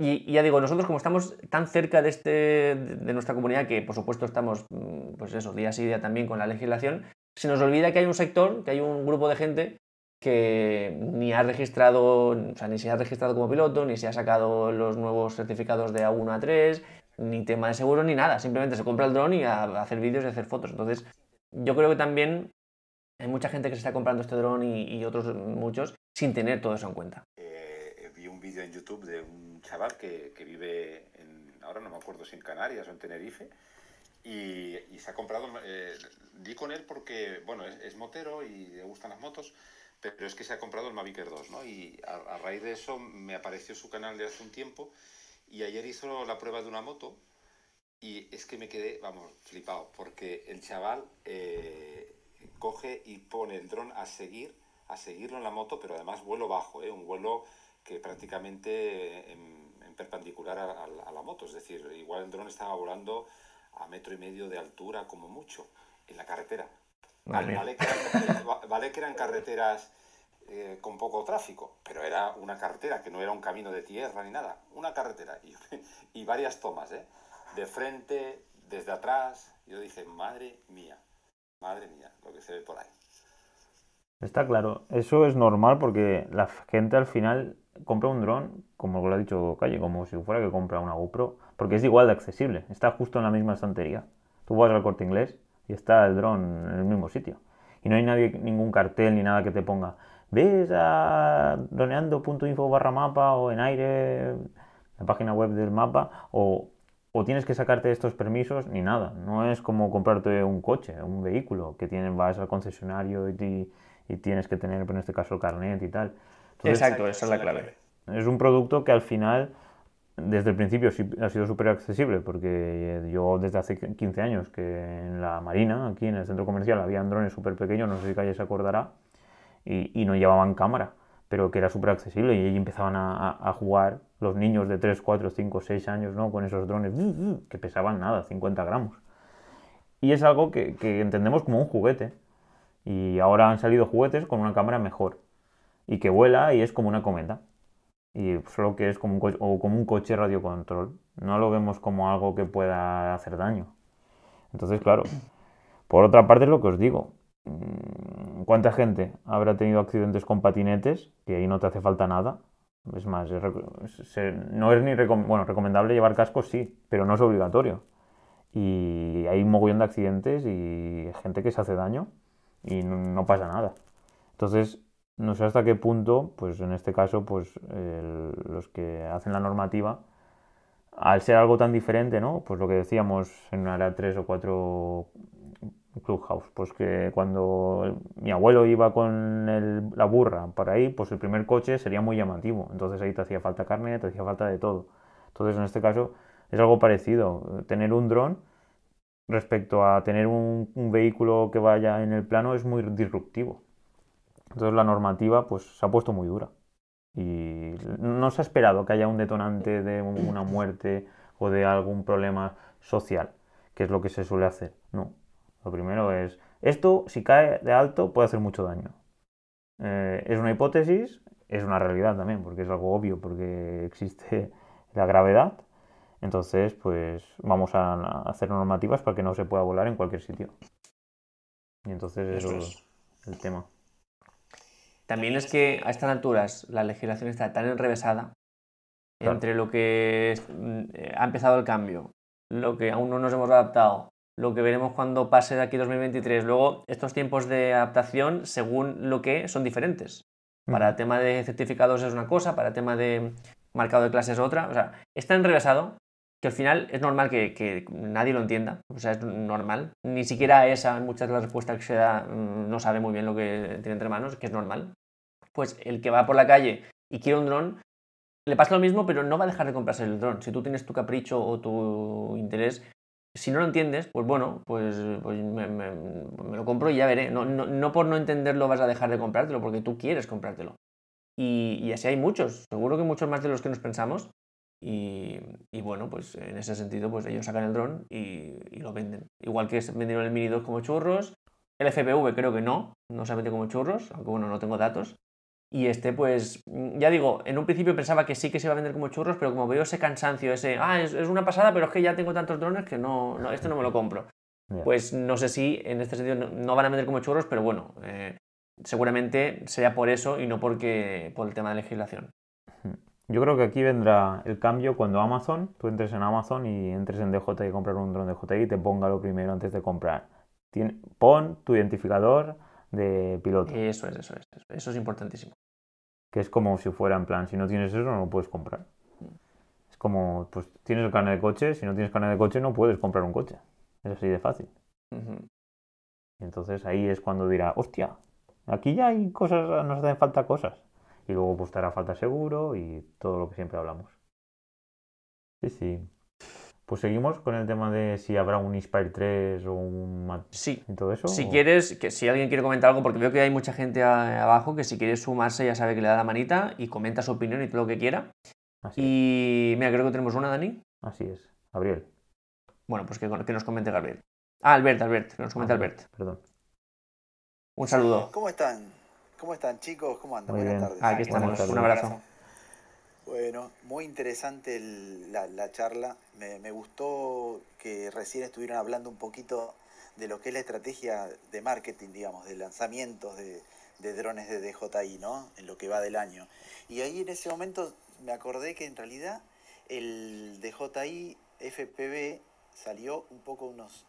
Speaker 1: Y, ya digo, nosotros como estamos tan cerca de, este, de nuestra comunidad, que por supuesto estamos, mm, pues eso, día sí día también con la legislación, se nos olvida que hay un sector, que hay un grupo de gente que ni ha registrado, o sea, ni se ha registrado como piloto, ni se ha sacado los nuevos certificados de A1 a 3, ni tema de seguro, ni nada. Simplemente se compra el dron y a hacer vídeos y hacer fotos. Entonces, yo creo que también hay mucha gente que se está comprando este dron y, otros muchos sin tener todo eso en cuenta.
Speaker 4: Eh, vi un vídeo en YouTube de un chaval que, que, vive en, ahora no me acuerdo si en Canarias o en Tenerife, y, se ha comprado, eh, di con él porque, bueno, es, motero y le gustan las motos, pero es que se ha comprado el Mavic Air 2, ¿no? Y a, a raíz de eso me apareció su canal de hace un tiempo y ayer hizo la prueba de una moto y es que me quedé, vamos, flipado, porque el chaval eh, coge y pone el dron a seguir, a seguirlo en la moto, pero además vuelo bajo, ¿eh? un vuelo que prácticamente en, perpendicular a, la moto, es decir, igual el dron estaba volando a metro y medio de altura como mucho en la carretera. Vale, que, eran, carreteras eh, con poco tráfico, pero era una carretera que no era un camino de tierra ni nada, una carretera y, [LAUGHS] y varias tomas, ¿eh? De frente, desde atrás. Yo dije, madre mía, madre mía, lo que se ve por ahí.
Speaker 2: Está claro, eso es normal porque la gente al final compra un dron, como lo ha dicho Calle, como si fuera que compra una GoPro, porque es igual de accesible, está justo en la misma estantería. Tú vas al corte inglés y está el dron en el mismo sitio. Y no hay ningún cartel ni nada que te ponga, ves a droneando.info barra mapa o en aire, la página web del mapa, o o tienes que sacarte estos permisos ni nada. No es como comprarte un coche, un vehículo, que tienes, vas al concesionario y, y tienes que tener, en este caso, el carnet y tal.
Speaker 1: Exacto, esa es la clave.
Speaker 2: Es un producto que al final, desde el principio ha sido súper accesible, porque yo desde hace 15 años que en la Marina, aquí en el centro comercial, había drones súper pequeños, no sé si Calle se acordará, y, y no llevaban cámara pero que era súper accesible y ahí empezaban a, jugar los niños de 3, 4, 5, 6 años ¿no? con esos drones que pesaban nada, 50 gramos. y es algo que, entendemos como un juguete. Y ahora han salido juguetes con una cámara mejor y que vuela y es como una cometa. Y solo que es como un, coche, o como un coche radiocontrol. No lo vemos como algo que pueda hacer daño. Entonces, claro, por otra parte lo que os digo. Mm, ¿Cuánta gente habrá tenido accidentes con patinetes? Que ahí no te hace falta nada. Es más, no es ni bueno, recomendable llevar cascos, sí, pero no es obligatorio. Y hay un mogollón de accidentes y gente que se hace daño y no, pasa nada. Entonces, no sé hasta qué punto, pues en este caso, pues los que hacen la normativa, al ser algo tan diferente, ¿no? Pues lo que decíamos en una era 3 o 4 Clubhouse, pues que cuando mi abuelo iba con la burra por ahí, pues el primer coche sería muy llamativo, entonces ahí te hacía falta carne, te hacía falta de todo. Entonces en este caso es algo parecido, tener un dron respecto a tener un, vehículo que vaya en el plano es muy disruptivo. Entonces la normativa pues se ha puesto muy dura y no se ha esperado que haya un detonante de una muerte o de algún problema social, que es lo que se suele hacer. No. Lo primero es, esto si cae de alto puede hacer mucho daño. Eh, es una hipótesis, es una realidad también, porque es algo obvio, porque existe [LAUGHS] la gravedad, entonces, pues vamos a hacer normativas para que no se pueda volar en cualquier sitio. Y entonces eso, es el tema.
Speaker 1: También es que a estas alturas la legislación está tan enrevesada entre lo que mm, ha empezado el cambio, lo que aún no nos hemos adaptado, lo que veremos cuando pase de aquí 2023. Luego, estos tiempos de adaptación, según lo que son diferentes. Para el tema de certificados es una cosa, para el tema de marcado de clases es otra. O sea, está enrevesado que al final es normal que, nadie lo entienda, o sea, es normal. Ni siquiera esa, muchas de las respuestas que se da, mm, no sabe muy bien lo que tiene entre manos, que es normal. Pues el que va por la calle y quiere un dron, le pasa lo mismo, pero no va a dejar de comprarse el dron. Si tú tienes tu capricho o tu interés, si no lo entiendes, pues bueno, pues, pues me, lo compro y ya veré. No, no, por no entenderlo vas a dejar de comprártelo, porque tú quieres comprártelo. Y, y así hay muchos, seguro que muchos más de los que nos pensamos, y, bueno, pues en ese sentido, pues ellos sacan el dron y, lo venden. Igual que vendieron el Mini 2 como churros. El FPV creo que no, no se ha vendido como churros, aunque bueno, no tengo datos. Y este, pues, ya digo, en un principio pensaba que sí que se iba a vender como churros, pero como veo ese cansancio, ese, ah, es, una pasada, pero es que ya tengo tantos drones que no, no este no me lo compro. Pues no sé si en este sentido no, van a vender como churros, pero bueno, eh, seguramente sea por eso y no porque por el tema de legislación.
Speaker 2: Yo creo que aquí vendrá el cambio cuando Amazon, tú entres en Amazon y entres en DJI y comprar un dron DJI y te ponga lo primero antes de comprar. pon tu identificador de piloto.
Speaker 1: Eso es, eso es, eso es importantísimo.
Speaker 2: Que es como si fuera en plan, si no tienes eso no lo puedes comprar. Es como, pues tienes el carnet de coche, si no tienes carnet de coche no puedes comprar un coche. Es así de fácil. Y entonces ahí es cuando dirá, hostia, aquí ya hay cosas, nos hacen falta cosas y luego pues te hará falta seguro y todo lo que siempre hablamos. Sí, sí. Pues seguimos con el tema de si habrá un Inspire 3 o un
Speaker 1: sí.
Speaker 2: y todo eso.
Speaker 1: Si quieres, que si alguien quiere comentar algo, porque veo que hay mucha gente abajo que si quiere sumarse ya sabe que le da la manita y comenta su opinión y todo lo que quiera. y mira, creo que tenemos una, Dani.
Speaker 2: Así es, Gabriel.
Speaker 1: Bueno, pues que, que nos comente Gabriel. Ah, Albert, Albert, que nos comente Albert.
Speaker 2: Perdón.
Speaker 1: Un saludo.
Speaker 5: ¿Cómo están? ¿Cómo están chicos? ¿Cómo andan? Buenas tardes.
Speaker 1: Aquí estamos, un abrazo.
Speaker 5: Bueno, muy interesante la, charla. Me, gustó que recién estuvieron hablando un poquito de lo que es la estrategia de marketing, digamos, de lanzamientos de, drones de DJI, ¿no? En lo que va del año. Y ahí en ese momento me acordé que en realidad el DJI FPV salió un poco unos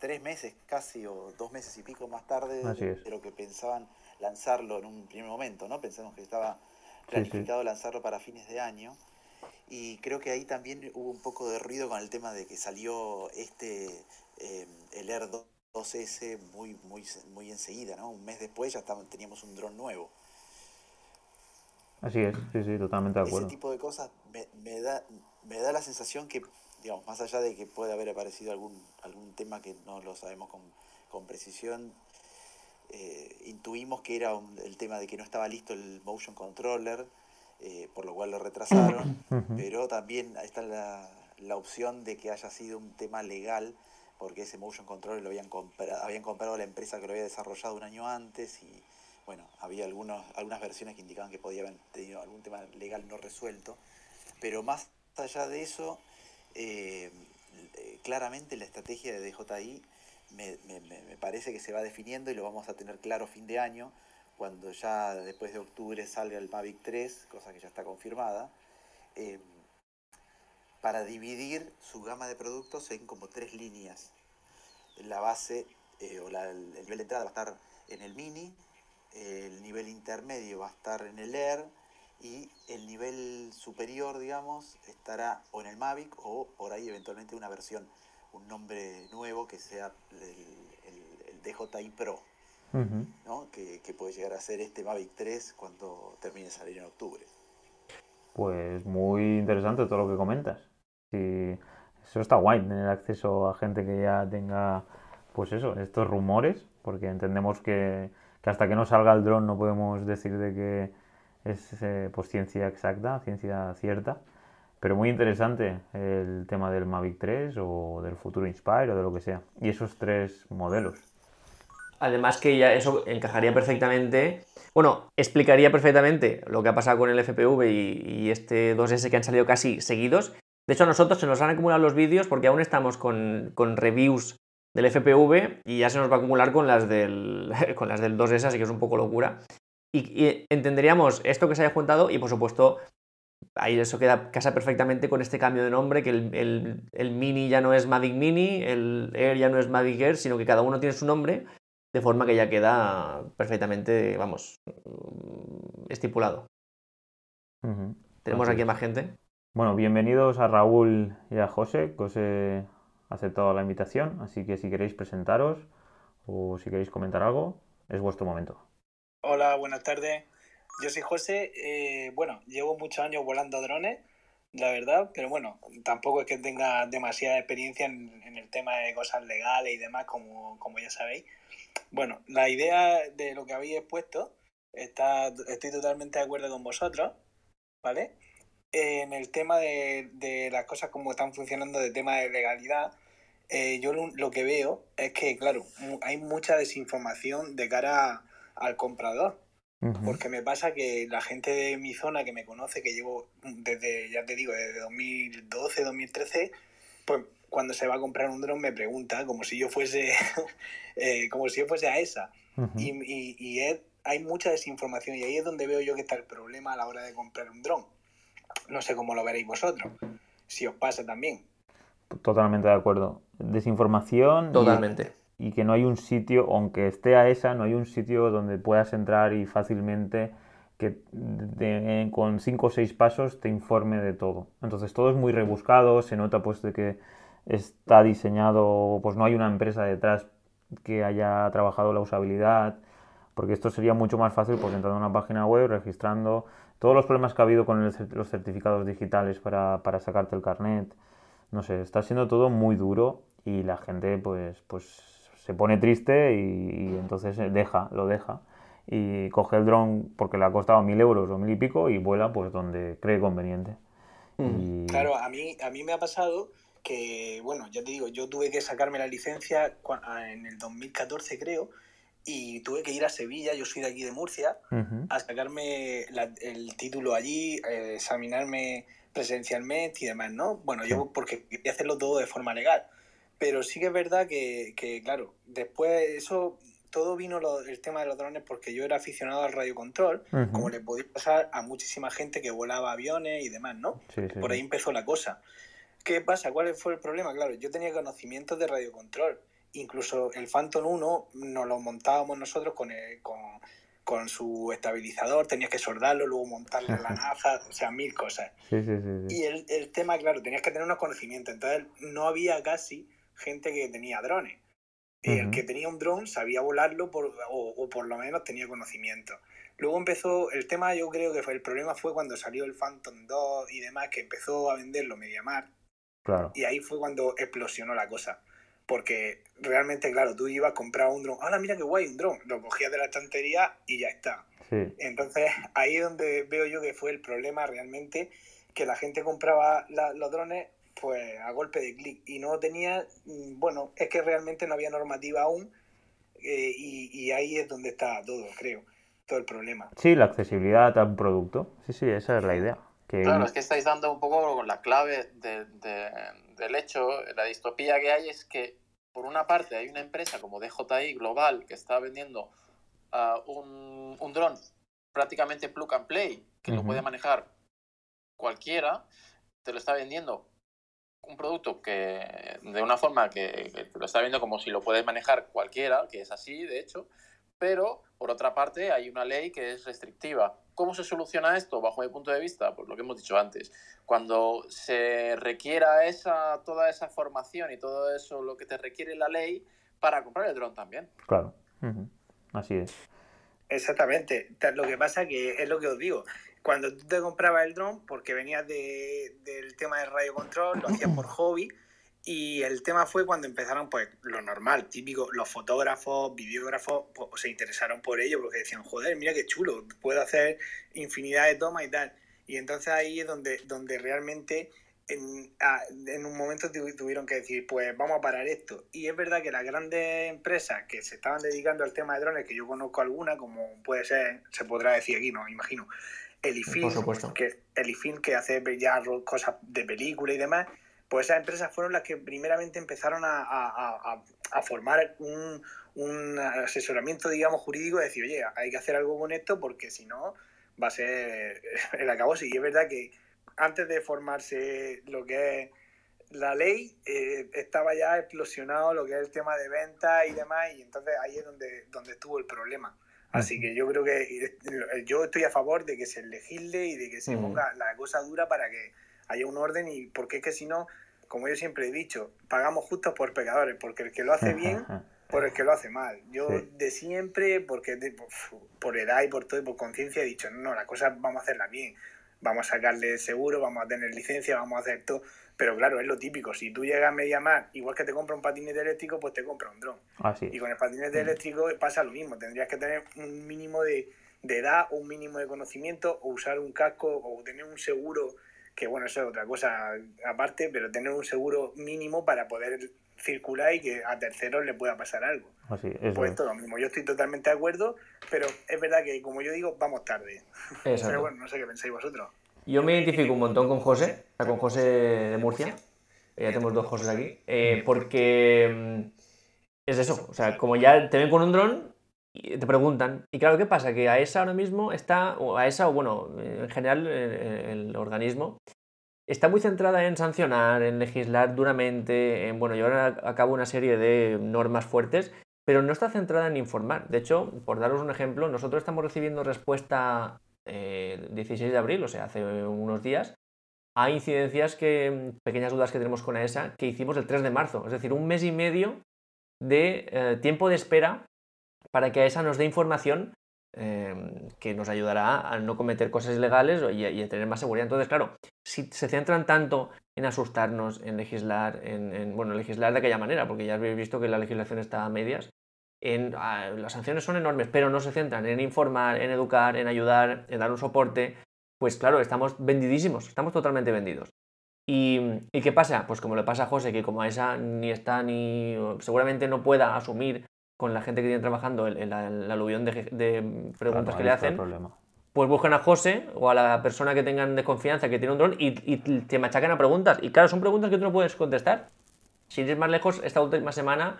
Speaker 5: tres meses casi o dos meses y pico más tarde de lo que pensaban lanzarlo en un primer momento, ¿no? Pensamos que estaba planificado lanzarlo para fines de año. Y creo que ahí también hubo un poco de ruido con el tema de que salió este, eh, el Air 2S muy, muy, muy enseguida, ¿no? Un mes después ya teníamos un dron nuevo.
Speaker 2: Así es, sí, sí, totalmente de acuerdo.
Speaker 5: Ese tipo de cosas me, da, me da la sensación que, digamos, más allá de que puede haber aparecido algún, algún tema que no lo sabemos con, con precisión, eh, intuimos que era el tema de que no estaba listo el motion controller, eh, por lo cual lo retrasaron, [CLEARS THROAT] pero también está la, la, opción de que haya sido un tema legal porque ese motion control lo habían comprado, habían comprado la empresa que lo había desarrollado un año antes y bueno, había algunos, algunas versiones que indicaban que podía haber tenido algún tema legal no resuelto, pero más allá de eso, eh, claramente la estrategia de DJI me, me, parece que se va definiendo y lo vamos a tener claro fin de año, cuando ya después de octubre salga el Mavic 3, cosa que ya está confirmada, eh, para dividir su gama de productos en como tres líneas. La base eh, o el nivel de entrada va a estar en el Mini, el nivel intermedio va a estar en el Air y el nivel superior, digamos, estará o en el Mavic o por ahí eventualmente una versión, un nombre nuevo que sea el, el, DJI Pro, ¿no? que, que, puede llegar a ser este Mavic 3 cuando termine de salir en octubre.
Speaker 2: Pues muy interesante todo lo que comentas. Y eso está guay, tener acceso a gente que ya tenga, pues eso, estos rumores, porque entendemos que, hasta que no salga el dron no podemos decir de que es eh, pues ciencia exacta, ciencia cierta. Pero muy interesante el tema del Mavic 3 o del futuro Inspire o de lo que sea. Y esos tres modelos.
Speaker 1: Además que ya eso encajaría perfectamente, bueno, explicaría perfectamente lo que ha pasado con el FPV y, este 2S que han salido casi seguidos de hecho, a nosotros se nos han acumulado los vídeos porque aún estamos con, reviews del FPV y ya se nos va a acumular con las del, [LAUGHS] con las del 2S, así que es un poco locura. Y, entenderíamos esto que se haya juntado y, por supuesto, ahí eso queda casa perfectamente con este cambio de nombre, que el, Mini ya no es Mavic Mini, el Air ya no es Mavic Air, sino que cada uno tiene su nombre, de forma que ya queda perfectamente, vamos, estipulado. Tenemos aquí más gente.
Speaker 2: Bueno, bienvenidos a Raúl y a José, que os he aceptado la invitación, así que si queréis presentaros o si queréis comentar algo, es vuestro momento.
Speaker 6: Hola, buenas tardes. Yo soy José. Eh, bueno, llevo muchos años volando drones, la verdad, pero bueno, tampoco es que tenga demasiada experiencia en, el tema de cosas legales y demás, como, como ya sabéis. Bueno, la idea de lo que habéis expuesto, está, estoy totalmente de acuerdo con vosotros, ¿vale? en el tema de, de, las cosas como están funcionando, de tema de legalidad, eh, yo lo, que veo es que, claro, hay mucha desinformación de cara al comprador. Porque me pasa que la gente de mi zona que me conoce, que llevo desde, ya te digo, desde 2012, 2013, pues cuando se va a comprar un dron me pregunta como si yo fuese, [LAUGHS] eh, como si yo fuese a esa. Y, y, y hay mucha desinformación y ahí es donde veo yo que está el problema a la hora de comprar un dron no sé cómo lo veréis vosotros, si os pasa también.
Speaker 2: Totalmente de acuerdo. Desinformación.
Speaker 1: Totalmente.
Speaker 2: Y, que no hay un sitio, aunque esté a esa, no hay un sitio donde puedas entrar y fácilmente que con cinco o seis pasos te informe de todo. Entonces todo es muy rebuscado, se nota pues de que está diseñado, pues no hay una empresa detrás que haya trabajado la usabilidad, porque esto sería mucho más fácil pues entrando a una página web, registrando, todos los problemas que ha habido con los certificados digitales para, sacarte el carnet, no sé, está siendo todo muy duro y la gente pues, pues se pone triste y, entonces deja, lo deja y coge el dron porque le ha costado mil euros o mil y pico y vuela pues donde cree conveniente.
Speaker 6: Mm. Claro, a mí, a mí me ha pasado que, bueno, ya te digo, yo tuve que sacarme la licencia en el 2014 creo y tuve que ir a Sevilla, yo soy de aquí de Murcia, a sacarme el título allí, eh, examinarme presencialmente y demás, ¿no? Bueno, yo porque quería hacerlo todo de forma legal, pero sí que es verdad que, que claro, después eso, todo vino el tema de los drones porque yo era aficionado al radiocontrol, como le podía pasar a muchísima gente que volaba aviones y demás, ¿no? Por ahí empezó la cosa. ¿Qué pasa? ¿Cuál fue el problema? Claro, yo tenía conocimientos de radiocontrol incluso el Phantom 1 nos lo montábamos nosotros con, con, su estabilizador, tenías que soldarlo, luego montarle la [LAUGHS] naja, o sea, mil cosas. y el, tema, claro, tenías que tener unos conocimientos, entonces no había casi gente que tenía drones. y El que tenía un dron sabía volarlo por, o, por lo menos tenía conocimiento. Luego empezó, el tema yo creo que fue, el problema fue cuando salió el Phantom 2 y demás, que empezó a venderlo Mediamar. Claro. Y ahí fue cuando explosionó la cosa. Porque realmente, claro, tú ibas a comprar un dron. Ahora mira qué guay un dron. Lo cogías de la estantería y ya está. Entonces, ahí es donde veo yo que fue el problema realmente, que la gente compraba los drones pues a golpe de clic. Y no tenía, mm, bueno, es que realmente no había normativa aún eh, y, ahí es donde está todo, creo, todo el problema.
Speaker 2: Sí, la accesibilidad a un producto. Sí, sí, esa es la idea.
Speaker 3: Claro, es que estáis dando un poco la clave del hecho, la distopía que hay es que, por una parte, hay una empresa como DJI Global que está vendiendo ah, un, un dron prácticamente plug and play, que lo puede manejar cualquiera, te lo está vendiendo un producto que de una forma que, te lo está viendo como si lo puede manejar cualquiera, que es así, de hecho, pero por otra parte hay una ley que es restrictiva. ¿Cómo se soluciona esto bajo mi punto de vista? Pues lo que hemos dicho antes. Cuando se requiera esa, toda esa formación y todo eso, lo que te requiere la ley para comprar el dron también.
Speaker 2: Claro, así es.
Speaker 6: Exactamente. Lo que pasa que es lo que os digo. Cuando tú te comprabas el dron, porque venías de, del tema del radio control, lo hacías por hobby, y el tema fue cuando empezaron, pues, lo normal, típico, los fotógrafos, videógrafos, pues, se interesaron por ello, porque decían, joder, mira qué chulo, puedo hacer infinidad de tomas y tal. Y entonces ahí es donde, donde realmente en, un momento tuvieron que decir, pues vamos a parar esto. Y es verdad que las grandes empresas que se estaban dedicando al tema de drones, que yo conozco alguna, como puede ser, se podrá decir aquí, no, imagino, Elifin, que, Elifin que hace ya cosas de película y demás, pues esas empresas fueron las que primeramente empezaron a, formar un, un, asesoramiento, digamos, jurídico, de decir, oye, hay que hacer algo con esto porque si no va a ser el acabo. Y es verdad que antes de formarse lo que es la ley, eh, estaba ya explosionado lo que es el tema de venta y demás, y entonces ahí es donde, donde estuvo el problema. Así que yo creo que eh, yo estoy a favor de que se legisle y de que se ponga la cosa dura para que haya un orden, y porque es que si no, como yo siempre he dicho, pagamos justos por pecadores, porque el que lo hace bien, por el que lo hace mal. Yo de siempre, porque por edad y por todo y por conciencia he dicho, no, la cosa vamos a hacerla bien vamos a sacarle seguro, vamos a tener licencia, vamos a hacer todo. Pero claro, es lo típico. Si tú llegas a media mar, igual que te compra un patinete eléctrico, pues te compra un dron. Y con el patinete mm. eléctrico pasa lo mismo. Tendrías que tener un mínimo de, de edad, un mínimo de conocimiento, o usar un casco, o tener un seguro, que bueno, eso es otra cosa aparte, pero tener un seguro mínimo para poder circular y que a terceros le pueda pasar algo.
Speaker 2: Así,
Speaker 6: pues esto lo mismo, yo estoy totalmente de acuerdo, pero es verdad que como yo digo, vamos tarde. [LAUGHS] Pero bueno, no sé qué pensáis vosotros.
Speaker 1: Yo me identifico un montón con José, con José de Murcia, ya tenemos dos José aquí, eh, porque mm, es eso, o sea, como ya te ven con un dron y te preguntan, y claro, ¿qué pasa? Que a esa ahora mismo está, o a esa, o bueno, en general el organismo está muy centrada en sancionar, en legislar duramente, en bueno, llevar a cabo una serie de normas fuertes, pero no está centrada en informar. De hecho, por daros un ejemplo, nosotros estamos recibiendo respuesta eh, 16 de abril, o sea, hace unos días, a incidencias que, pequeñas dudas que tenemos con ESA, que hicimos el 3 de marzo, es decir, un mes y medio de eh, tiempo de espera para que ESA nos dé información Em, que nos ayudará a no cometer cosas ilegales y a, tener más seguridad. Entonces, claro, si se centran tanto en asustarnos, en legislar, en, bueno, legislar de aquella manera, porque ya habéis visto que la legislación está a medias, en, las sanciones son enormes, pero no se centran en informar, en educar, en ayudar, en dar un soporte, pues claro, estamos vendidísimos, estamos totalmente vendidos. ¿Y, ¿Y, qué pasa? Pues como le pasa a José, que como a esa ni está ni seguramente no pueda asumir con la gente que tiene trabajando el, el, aluvión de, preguntas que le hacen, pues buscan a José o a la persona que tengan de confianza que tiene un dron y, te machacan a preguntas. Y claro, son preguntas que tú no puedes contestar. Si eres más lejos, esta última semana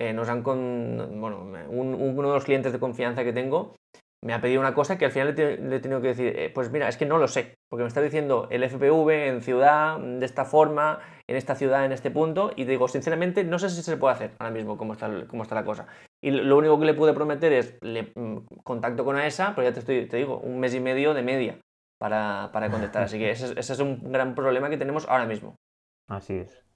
Speaker 1: eh, nos han con. Bueno, uno de los clientes de confianza que tengo me ha pedido una cosa que al final le, he tenido que decir, eh, pues mira, es que no lo sé, porque me está diciendo el FPV en ciudad, de esta forma, en esta ciudad, en este punto, y te digo, sinceramente, no sé si se puede hacer ahora mismo cómo está, cómo está la cosa. Y lo único que le pude prometer es le, mm, contacto con AESA, pero ya te, estoy, te digo, un mes y medio de media para, para contestar. Así que [LAUGHS] ese, ese es un gran problema que tenemos ahora mismo.
Speaker 2: Así es.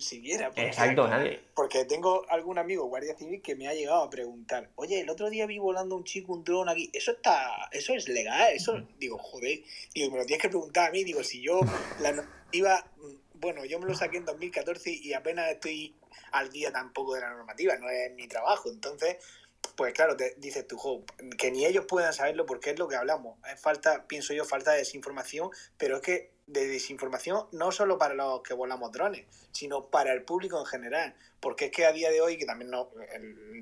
Speaker 6: Civil siquiera.
Speaker 1: Porque, Exacto, nadie.
Speaker 6: Porque tengo algún amigo guardia civil que me ha llegado a preguntar, oye, el otro día vi volando un chico un dron aquí, eso está, eso es legal, eso, digo, joder, digo, me lo tienes que preguntar a mí, digo, si yo la iba, bueno, yo me lo saqué en 2014 y apenas estoy al día tampoco de la normativa, no es mi trabajo, entonces pues claro, te, dices tú, que ni ellos puedan saberlo porque es lo que hablamos. Es falta, pienso yo, falta de desinformación, pero es que de desinformación no solo para los que volamos drones, sino para el público en general. Porque es que a día de hoy, que también no,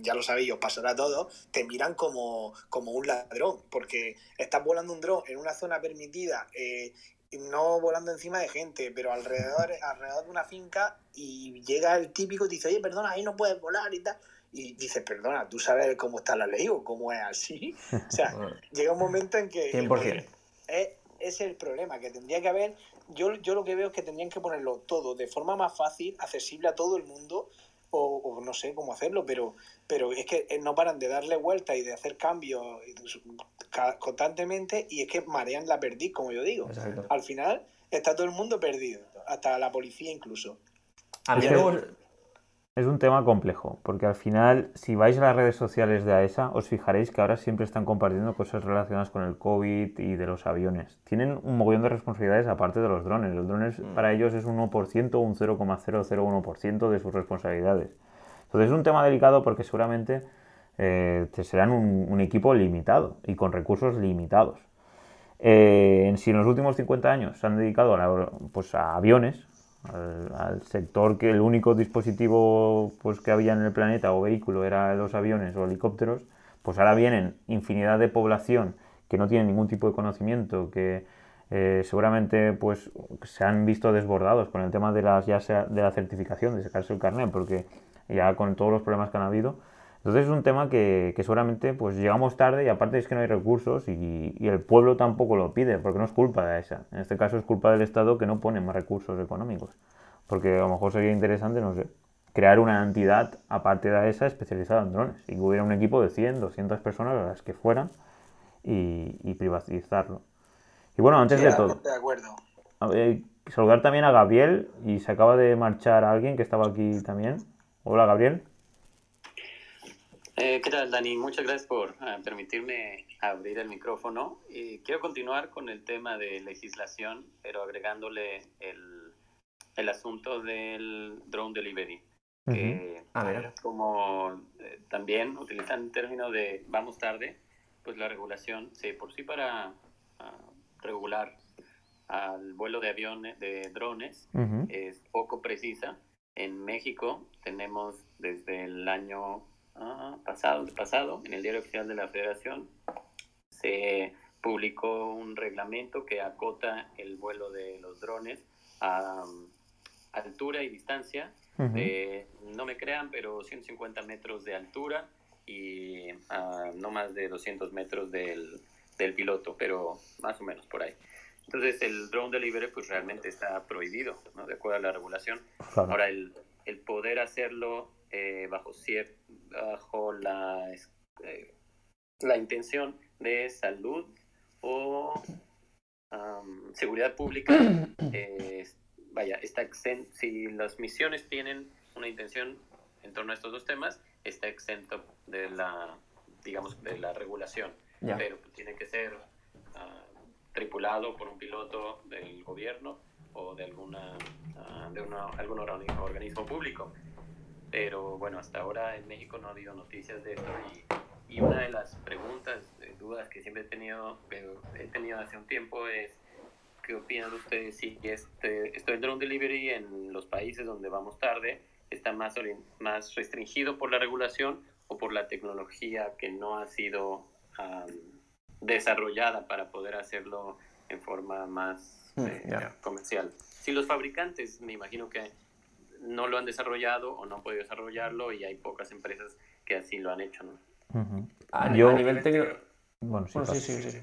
Speaker 6: ya lo sabéis, os pasará todo, te miran como, como un ladrón, porque estás volando un dron en una zona permitida, eh, no volando encima de gente, pero alrededor, alrededor de una finca y llega el típico y dice, oye, perdona, ahí no puedes volar y tal. Y dices, perdona, ¿tú sabes cómo está la ley o cómo es así? O sea, [LAUGHS] llega un momento en que... 100%. Es, es el problema, que tendría que haber, yo, yo lo que veo es que tendrían que ponerlo todo de forma más fácil, accesible a todo el mundo, o, no sé cómo hacerlo, pero, pero es que no paran de darle vuelta y de hacer cambios constantemente y es que marean la perdiz, como yo digo. Al final está todo el mundo perdido, hasta la policía incluso.
Speaker 2: A mí es un tema complejo, porque al final, si vais a las redes sociales de AESA, os fijaréis que ahora siempre están compartiendo cosas relacionadas con el COVID y de los aviones. Tienen un mogollón de responsabilidades aparte de los drones. Los drones mm. para ellos es un 1% o un 0,001% de sus responsabilidades. Entonces es un tema delicado porque seguramente eh, serán un, equipo limitado y con recursos limitados. Eh, si en los últimos 50 años se han dedicado a, pues, a aviones, al, sector que el único dispositivo pues, que había en el planeta o vehículo era los aviones o helicópteros, pues ahora vienen infinidad de población que no tiene ningún tipo de conocimiento, que eh, seguramente pues se han visto desbordados con el tema de las ya sea de la certificación, de sacarse el carnet, porque ya con todos los problemas que han habido. Entonces es un tema que, seguramente pues llegamos tarde y aparte es que no hay recursos y, y, el pueblo tampoco lo pide, porque no es culpa de esa. En este caso es culpa del Estado que no pone más recursos económicos. Porque a lo mejor sería interesante, no sé, crear una entidad aparte de esa especializada en drones y que hubiera un equipo de 100, 200 personas a las que fueran y, privatizarlo. Y bueno, antes de todo...
Speaker 6: De acuerdo.
Speaker 2: saludar también a Gabriel y se acaba de marchar alguien que estaba aquí también. Hola Gabriel.
Speaker 7: Eh, ¿Qué tal, Dani? Muchas gracias por ah, permitirme abrir el micrófono. Y quiero continuar con el tema de legislación, pero agregándole el, el asunto del drone delivery. Que, A ver. Como eh, también utilizan el término de vamos tarde, pues la regulación, sí, por sí para ah, regular al vuelo de aviones, de drones, es poco precisa. En México tenemos desde el año pasado, pasado, en el Diario Oficial de la Federación, se publicó un reglamento que acota el vuelo de los drones a, altura y distancia de, no me crean, pero 150 metros de altura y a no más de 200 metros del, del piloto, pero más o menos por ahí. Entonces el drone delivery pues realmente está prohibido, ¿no? De acuerdo a la regulación. Ahora el, el poder hacerlo eh, bajo, bajo la, eh, la intención de salud o seguridad pública, [CLEARS THROAT] eh, vaya, está exento, si las misiones tienen una intención en torno a estos dos temas, está exento de la, digamos, de la regulación, pero tiene que ser ah, tripulado por un piloto del gobierno o de alguna ah, de algún organismo público. Pero bueno, hasta ahora en México no ha habido noticias de esto y, y una de las preguntas, dudas que siempre he tenido, he tenido hace un tiempo es ¿qué opinan ustedes si este, esto del drone delivery en los países donde vamos tarde está más, más restringido por la regulación o por la tecnología que no ha sido desarrollada para poder hacerlo en forma más mm, eh, comercial? Si los fabricantes, me imagino que no lo han desarrollado o no han podido desarrollarlo y hay pocas empresas que así lo han hecho, ¿no?
Speaker 1: a, nivel técnico...
Speaker 2: Bueno, sí, sí, sí,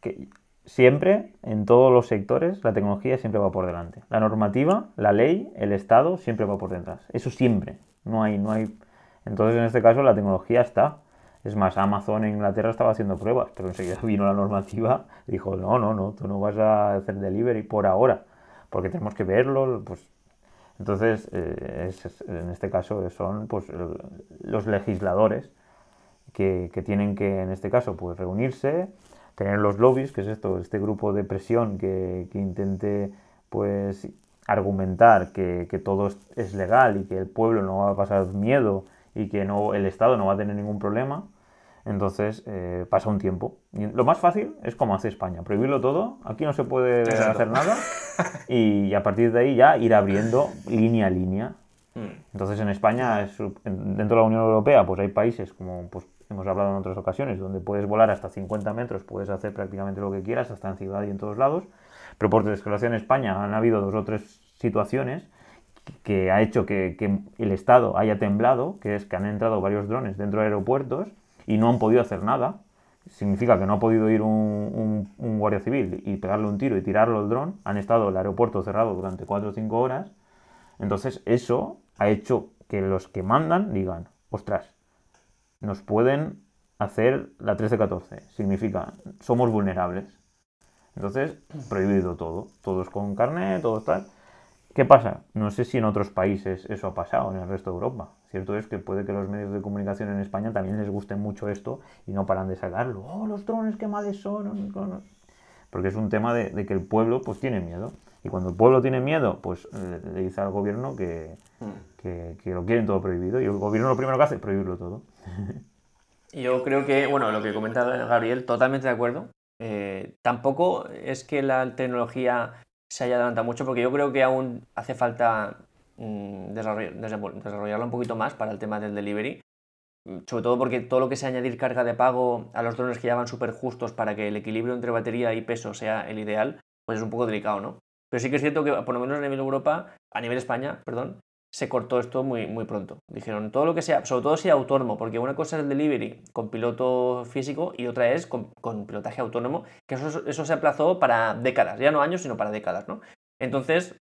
Speaker 2: Que siempre, en todos los sectores, la tecnología siempre va por delante. La normativa, la ley, el Estado siempre va por detrás. Eso siempre. No hay, no hay... Entonces, en este caso, la tecnología está. Es más, Amazon en Inglaterra estaba haciendo pruebas, pero enseguida [LAUGHS] vino la normativa y dijo, no, no, no, tú no vas a hacer delivery por ahora, porque tenemos que verlo, pues entonces, eh, en este caso son pues, los legisladores que, tienen que, en este caso, pues reunirse, tener los lobbies, que es esto, este grupo de presión que, intente pues argumentar que, todo es, legal y que el pueblo no va a pasar miedo y que no, el Estado no va a tener ningún problema. Entonces eh, pasa un tiempo. Y lo más fácil es como hace España, prohibirlo todo, aquí no se puede hacer nada [LAUGHS] y a partir de ahí ya ir abriendo línea a línea. Hmm. Entonces en España, dentro de la Unión Europea, pues hay países como pues, hemos hablado en otras ocasiones, donde puedes volar hasta 50 metros, puedes hacer prácticamente lo que quieras, hasta en ciudad y en todos lados. Pero por desgracia en España han habido dos o tres situaciones que ha hecho que, el Estado haya temblado, que es que han entrado varios drones dentro de aeropuertos y no han podido hacer nada. Significa que no ha podido ir un, guardia civil y pegarle un tiro y tirarlo el dron. Han estado el aeropuerto cerrado durante 4 o 5 horas. Entonces eso ha hecho que los que mandan digan, ostras, nos pueden hacer la 13-14. Significa, somos vulnerables. Entonces, prohibido todo. Todos con carnet, todo tal. ¿Qué pasa? No sé si en otros países eso ha pasado, en el resto de Europa. Cierto es que puede que los medios de comunicación en España también les guste mucho esto y no paran de sacarlo. ¡Oh, los drones qué males son! Porque es un tema de, que el pueblo pues tiene miedo. Y cuando el pueblo tiene miedo, pues eh, le, dice al gobierno que, que, lo quieren todo prohibido. Y el gobierno lo primero que hace es prohibirlo todo. [LAUGHS]
Speaker 1: Yo creo que, bueno, lo que comenta Gabriel, totalmente de acuerdo. Eh, tampoco es que la tecnología se haya adelantado mucho, porque yo creo que aún hace falta mm, desarrollarlo un poquito más para el tema del delivery. Sobre todo porque todo lo que sea añadir carga de pago a los drones que ya van súper justos para que el equilibrio entre batería y peso sea el ideal, pues es un poco delicado, ¿no? Pero sí que es cierto que, por lo menos a nivel Europa, a nivel España, perdón, se cortó esto muy, muy pronto. Dijeron todo lo que sea, sobre todo si autónomo, porque una cosa es el delivery con piloto físico y otra es con, pilotaje autónomo, que eso, eso, se aplazó para décadas, ya no años, sino para décadas, ¿no? Entonces,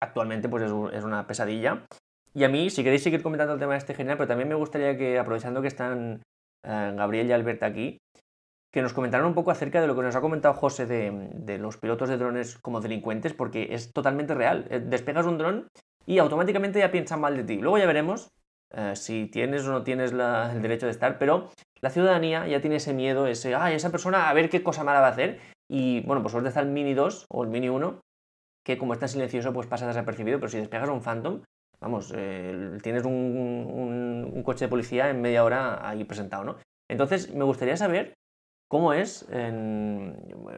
Speaker 1: actualmente pues es, una pesadilla. Y a mí, si queréis seguir comentando el tema de este general, pero también me gustaría que, aprovechando que están eh, Gabriel y Alberta aquí, que nos comentaran un poco acerca de lo que nos ha comentado José de, de, los pilotos de drones como delincuentes, porque es totalmente real. Eh, despegas un dron y automáticamente ya piensan mal de ti. Luego ya veremos eh, si tienes o no tienes el derecho de estar, pero la ciudadanía ya tiene ese miedo, ese, ay, esa persona a ver qué cosa mala va a hacer. Y bueno, pues suerte está el Mini 2 o el Mini 1, que como está silencioso, pues pasa desapercibido, pero si despegas un Phantom, vamos, eh, tienes un, coche de policía en media hora ahí presentado, ¿no? Entonces, me gustaría saber cómo es, en,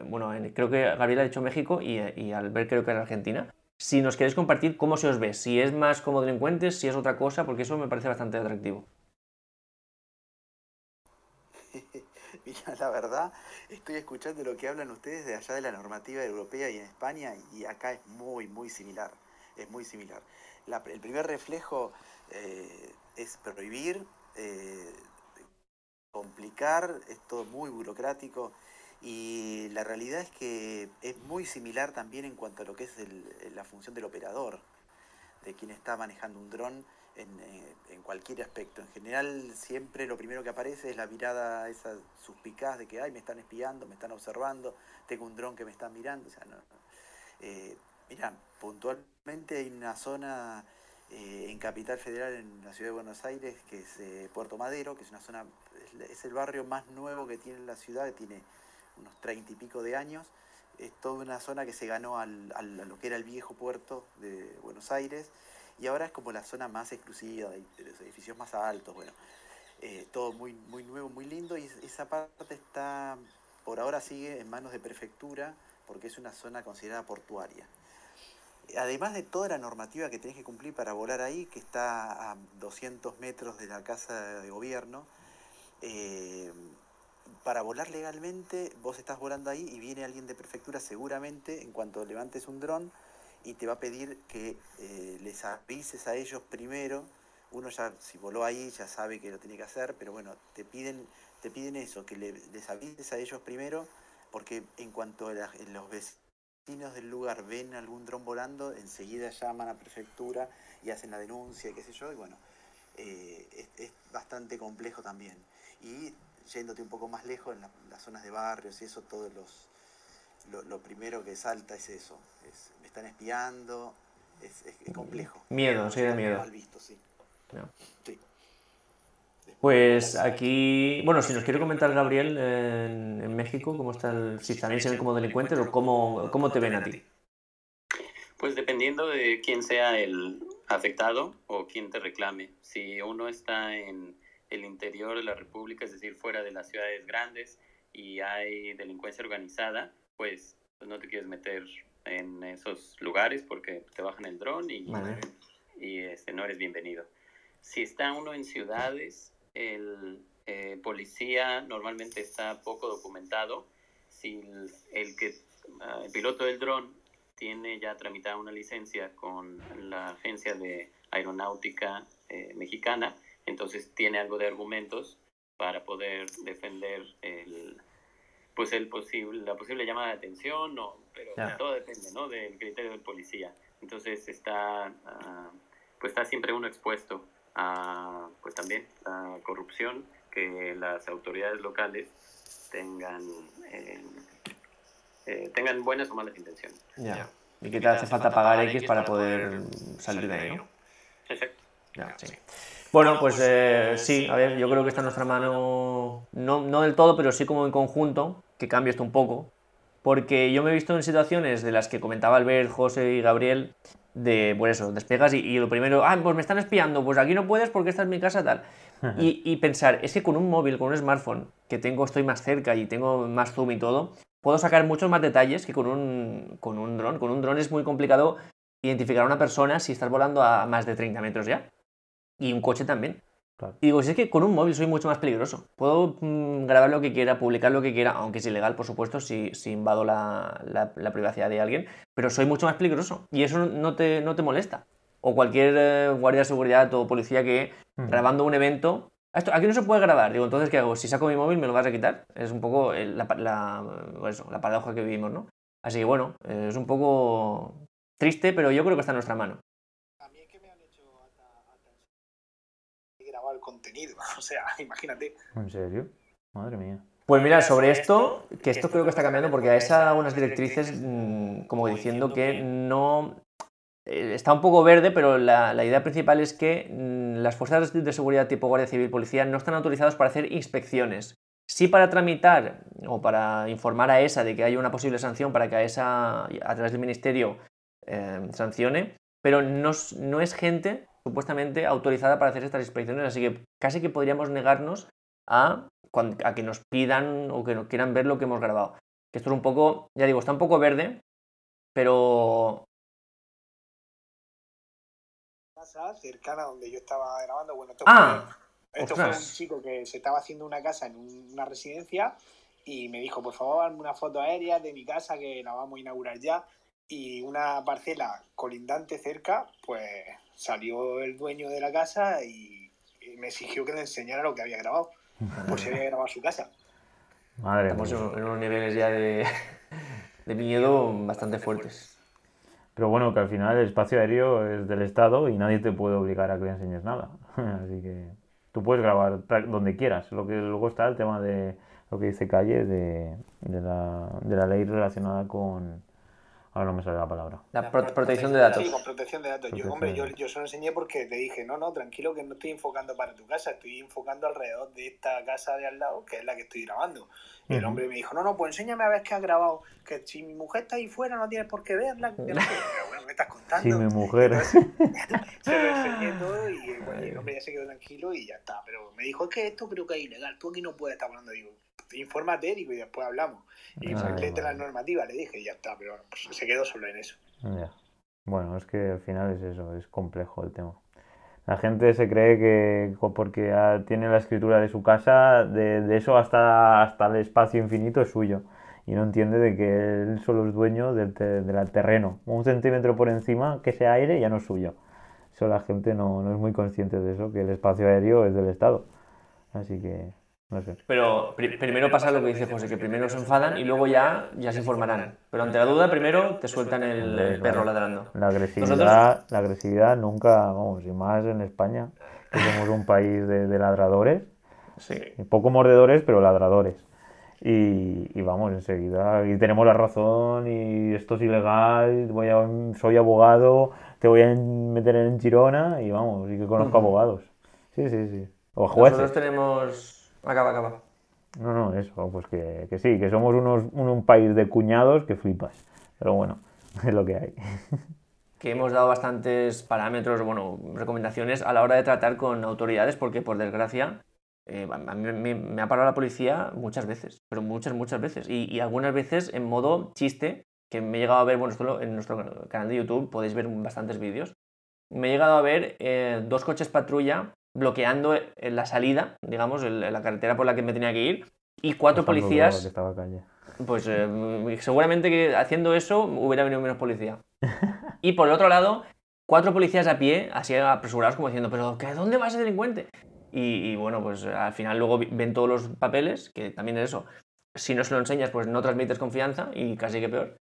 Speaker 1: bueno, creo que Gabriel ha dicho México y, y ver creo que era Argentina, si nos queréis compartir cómo se os ve, si es más como delincuentes, si es otra cosa, porque eso me parece bastante atractivo. [LAUGHS]
Speaker 5: Mira, la verdad, estoy escuchando lo que hablan ustedes de allá de la normativa europea y en España, y acá es muy, muy similar. Es muy similar. el primer reflejo eh, es prohibir, eh, complicar, es todo muy burocrático. Y la realidad es que es muy similar también en cuanto a lo que es la función del operador, de quien está manejando un dron en, eh, en, cualquier aspecto. En general, siempre lo primero que aparece es la mirada esa suspicaz de que, ay, me están espiando, me están observando, tengo un dron que me está mirando. O sea, eh, mira, puntualmente hay una zona eh, en Capital Federal, en la ciudad de Buenos Aires, que es Puerto Madero, que es una zona, es el barrio más nuevo que tiene la ciudad, que tiene unos treinta y pico de años. Es toda una zona que se ganó al, a lo que era el viejo puerto de Buenos Aires y ahora es como la zona más exclusiva, de, los edificios más altos, bueno, eh, todo muy, muy nuevo, muy lindo y esa parte está, por ahora sigue en manos de prefectura porque es una zona considerada portuaria. Además de toda la normativa que tenés que cumplir para volar ahí, que está a 200 metros de la casa de gobierno, eh, para volar legalmente, vos estás volando ahí y viene alguien de prefectura seguramente en cuanto levantes un dron y te va a pedir que eh, les avises a ellos primero. Uno ya, si voló ahí, ya sabe que lo tiene que hacer, pero bueno, te piden, te piden eso, que les avises a ellos primero, porque en cuanto los vecinos del lugar ven algún dron volando, enseguida llaman a prefectura y hacen la denuncia, qué sé yo, y bueno, eh, es, es, bastante complejo también. Y yéndote un poco más lejos, en las zonas de barrios y eso, todos los, lo, primero que salta es eso, me están espiando, es, complejo.
Speaker 1: Miedo, sí, de miedo. Pues aquí, bueno, si nos quiere comentar Gabriel en, México, cómo está el, si también se ven como delincuentes o cómo, cómo te ven a ti.
Speaker 7: Pues dependiendo de quién sea el afectado o quién te reclame. Si uno está en el interior de la República, es decir, fuera de las ciudades grandes y hay delincuencia organizada, pues, pues no te quieres meter en esos lugares porque te bajan el dron y, y este, no eres bienvenido. Si está uno en ciudades, el eh, policía normalmente está poco documentado. Si el, que, ah, el piloto del dron tiene ya tramitada una licencia con la Agencia de Aeronáutica eh, Mexicana, entonces tiene algo de argumentos para poder defender el, pues el posible, la posible llamada de atención, no, pero todo depende ¿no? del criterio del policía. Entonces está, ah, pues está siempre uno expuesto a pues también a corrupción, que las autoridades locales tengan, eh, eh, tengan buenas o malas intenciones.
Speaker 1: Ya. Y que te hace falta pagar X para poder salir de ahí, ¿no?
Speaker 7: Exacto.
Speaker 1: Bueno, pues eh, sí, a ver, yo creo que está en nuestra mano, no, no del todo, pero sí como en conjunto, que cambie esto un poco. Porque yo me he visto en situaciones de las que comentaba Albert, José y Gabriel, de, pues eso, despegas y, y, lo primero, ah, pues me están espiando, pues aquí no puedes porque esta es mi casa, tal. Y, y, pensar, es que con un móvil, con un smartphone, que tengo, estoy más cerca y tengo más zoom y todo, puedo sacar muchos más detalles que con un, con un dron. Con un dron es muy complicado identificar a una persona si estás volando a más de 30 metros ya. Y un coche también. Y digo, si es que con un móvil soy mucho más peligroso. Puedo mm, grabar lo que quiera, publicar lo que quiera, aunque es ilegal, por supuesto, si, si invado la, la, privacidad de alguien, pero soy mucho más peligroso. Y eso no te, no te molesta. O cualquier eh, guardia de seguridad o policía que grabando un evento. Esto, aquí no se puede grabar. Digo, entonces, ¿qué hago? Si saco mi móvil, ¿me lo vas a quitar? Es un poco la, la, eso, la paradoja que vivimos, ¿no? Así que bueno, es un poco triste, pero yo creo que está en nuestra mano.
Speaker 6: el contenido. [LAUGHS] O sea, imagínate.
Speaker 2: ¿En serio? Madre mía.
Speaker 1: Pues mira, sobre esto, que esto creo que está cambiando porque a esa unas directrices mm, como diciendo que no... Eh, está un poco verde, pero la, idea principal es que mm, las fuerzas de seguridad tipo Guardia Civil Policía no están autorizadas para hacer inspecciones. Sí para tramitar o para informar a ESA de que hay una posible sanción para que a ESA, a través del Ministerio, eh, sancione, pero no, no es gente supuestamente autorizada para hacer estas inspecciones, así que casi que podríamos negarnos a, a que nos pidan o que nos quieran ver lo que hemos grabado. Que esto es un poco, ya digo, está un poco verde, pero...
Speaker 6: Casa cercana donde yo estaba grabando, bueno, esto,
Speaker 1: ah,
Speaker 6: fue, esto fue un chico que se estaba haciendo una casa en una residencia y me dijo, por favor, hazme una foto aérea de mi casa que la vamos a inaugurar ya. Y una parcela colindante cerca, pues salió el dueño de la casa y, me exigió que le enseñara lo que había grabado, por si había grabado su casa.
Speaker 2: Madre
Speaker 1: Estamos en unos niveles ya de, de miedo bastante fuertes.
Speaker 2: Pero bueno, que al final el espacio aéreo es del Estado y nadie te puede obligar a que le enseñes nada. [LAUGHS] Así que tú puedes grabar donde quieras. Lo que luego está el tema de lo que dice Calle de, de, la, de la ley relacionada con, Ahora no me sale la palabra.
Speaker 1: La protección de datos.
Speaker 6: Sí, con protección de datos. yo, hombre, yo, yo se lo enseñé porque te dije, no, no, tranquilo que no estoy enfocando para tu casa, estoy enfocando alrededor de esta casa de al lado, que es la que estoy grabando. Y el hombre me dijo, no, no, pues enséñame a ver qué has grabado, que si mi mujer está ahí fuera no tienes por qué verla. [LAUGHS] Pero bueno, me estás contando?
Speaker 2: Sí, mi mujer. [LAUGHS] [LAUGHS]
Speaker 6: se lo enseñé todo y bueno, el hombre ya se quedó tranquilo y ya está. Pero me dijo, es que esto creo que es ilegal, tú aquí no puedes estar hablando. Digo, infórmate, digo, y después hablamos. Y ah, la las normativas, le dije, y ya está, pero pues, se quedó solo en eso.
Speaker 2: Bueno, es que al final es eso, es complejo el tema. La gente se cree que porque tiene la escritura de su casa, de, eso hasta, hasta el espacio infinito es suyo. Y no entiende de que él solo es dueño del, del terreno. Un centímetro por encima, que sea aire, ya no es suyo. Eso la gente no, no es muy consciente de eso, que el espacio aéreo es del Estado. Así que
Speaker 1: pero primero pasa lo que dice José, que primero se enfadan y luego ya, ya se informarán. Pero ante la duda, primero te sueltan el, perro ladrando.
Speaker 2: La agresividad, la agresividad nunca, vamos, y más en España, que somos un país de, ladradores.
Speaker 1: Sí.
Speaker 2: Poco mordedores, pero ladradores. Y, vamos, enseguida, y tenemos la razón, y esto es ilegal, voy a, soy abogado, te voy a meter en Girona, y vamos, y que conozco abogados. Sí, sí, sí. O jueces.
Speaker 1: Nosotros tenemos Acaba, acaba.
Speaker 2: No, no, eso, pues que, que sí, que somos unos, un, país de cuñados que flipas. Pero bueno, [LAUGHS] es lo que hay.
Speaker 1: Que hemos dado bastantes parámetros, bueno, recomendaciones a la hora de tratar con autoridades, porque por desgracia eh, a mí me, ha parado la policía muchas veces, pero muchas, muchas veces. Y, algunas veces en modo chiste, que me he llegado a ver, bueno, esto en nuestro canal de YouTube podéis ver bastantes vídeos. Me he llegado a ver eh, dos coches patrulla bloqueando la salida, digamos, la carretera por la que me tenía que ir, y cuatro policías. Pues eh, seguramente que haciendo eso hubiera venido menos policía. [LAUGHS] Y por el otro lado, cuatro policías a pie, así apresurados, como diciendo, ¿pero qué, dónde va ese delincuente? Y, bueno, pues al final luego ven todos los papeles, que también es eso. Si no se lo enseñas, pues no transmites confianza y casi que peor.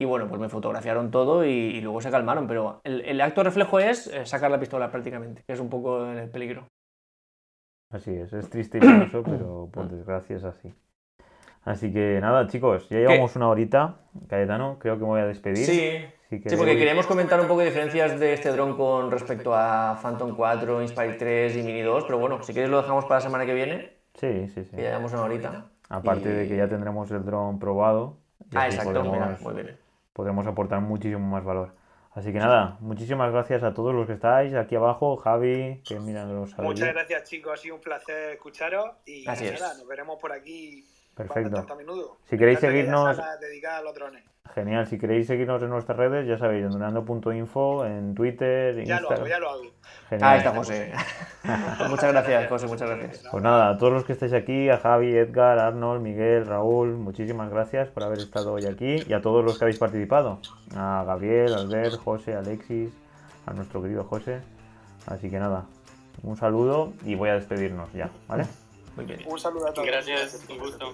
Speaker 1: Y bueno, pues me fotografiaron todo y, luego se calmaron, pero el, acto reflejo es eh, sacar la pistola prácticamente, que es un poco el peligro.
Speaker 2: Así es, es triste y penoso, pero por [COUGHS] desgracia es así. Así que nada, chicos, ya llevamos una horita. Cayetano, creo que me voy a despedir.
Speaker 1: Sí, sí, porque queríamos comentar un poco de diferencias de este dron con respecto a Phantom 4, Inspire 3 y Mini 2, pero bueno, si quieres lo dejamos para la semana que viene.
Speaker 2: Sí, sí, sí.
Speaker 1: Que ya llevamos una horita.
Speaker 2: Aparte de que ya tendremos el dron probado.
Speaker 1: Ah, exacto, muy bien.
Speaker 2: Podremos aportar muchísimo más valor. Así que nada, muchísimas gracias a todos los que estáis aquí abajo, Javi, que miran los
Speaker 6: Muchas gracias chicos, ha sido un placer escucharos y nada, nos veremos por aquí
Speaker 2: Perfecto. Si queréis seguirnos. Genial, si queréis seguirnos en nuestras redes, ya sabéis, donando.info, en Twitter,
Speaker 6: ya Lo hago, ya lo hago.
Speaker 1: Genial. Ahí está José. [LAUGHS] muchas gracias, José, muchas gracias.
Speaker 2: Pues nada, a todos los que estáis aquí, a Javi, Edgar, Arnold, Miguel, Raúl, muchísimas gracias por haber estado hoy aquí y a todos los que habéis participado. A Gabriel, Albert, José, Alexis, a nuestro querido José. Así que nada, un saludo y voy a despedirnos ya, ¿vale?
Speaker 6: Un saludo a todos.
Speaker 7: Gracias, un gusto.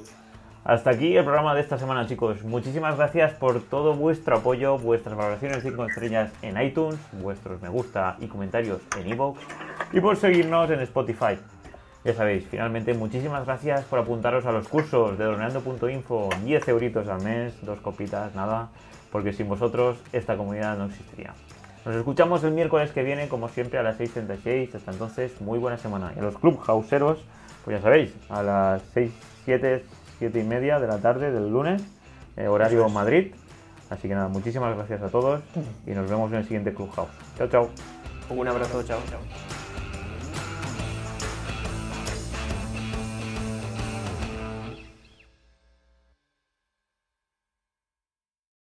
Speaker 2: Hasta aquí el programa de esta semana, chicos. Muchísimas gracias por todo vuestro apoyo, vuestras valoraciones de 5 estrellas en iTunes, vuestros me gusta y comentarios en iVoox y por seguirnos en Spotify. Ya sabéis, finalmente, muchísimas gracias por apuntaros a los cursos de droneando.info, 10 euritos al mes, dos copitas, nada, porque sin vosotros esta comunidad no existiría. Nos escuchamos el miércoles que viene, como siempre, a las 6.36. Hasta entonces, muy buena semana. Y a los clubhouseros pues ya sabéis, a las 6, 7, 7 y media de la tarde del lunes, eh, horario Madrid. Así que nada, muchísimas gracias a todos y nos vemos en el siguiente Clubhouse. Chao, chao.
Speaker 1: Un abrazo, chao, chao.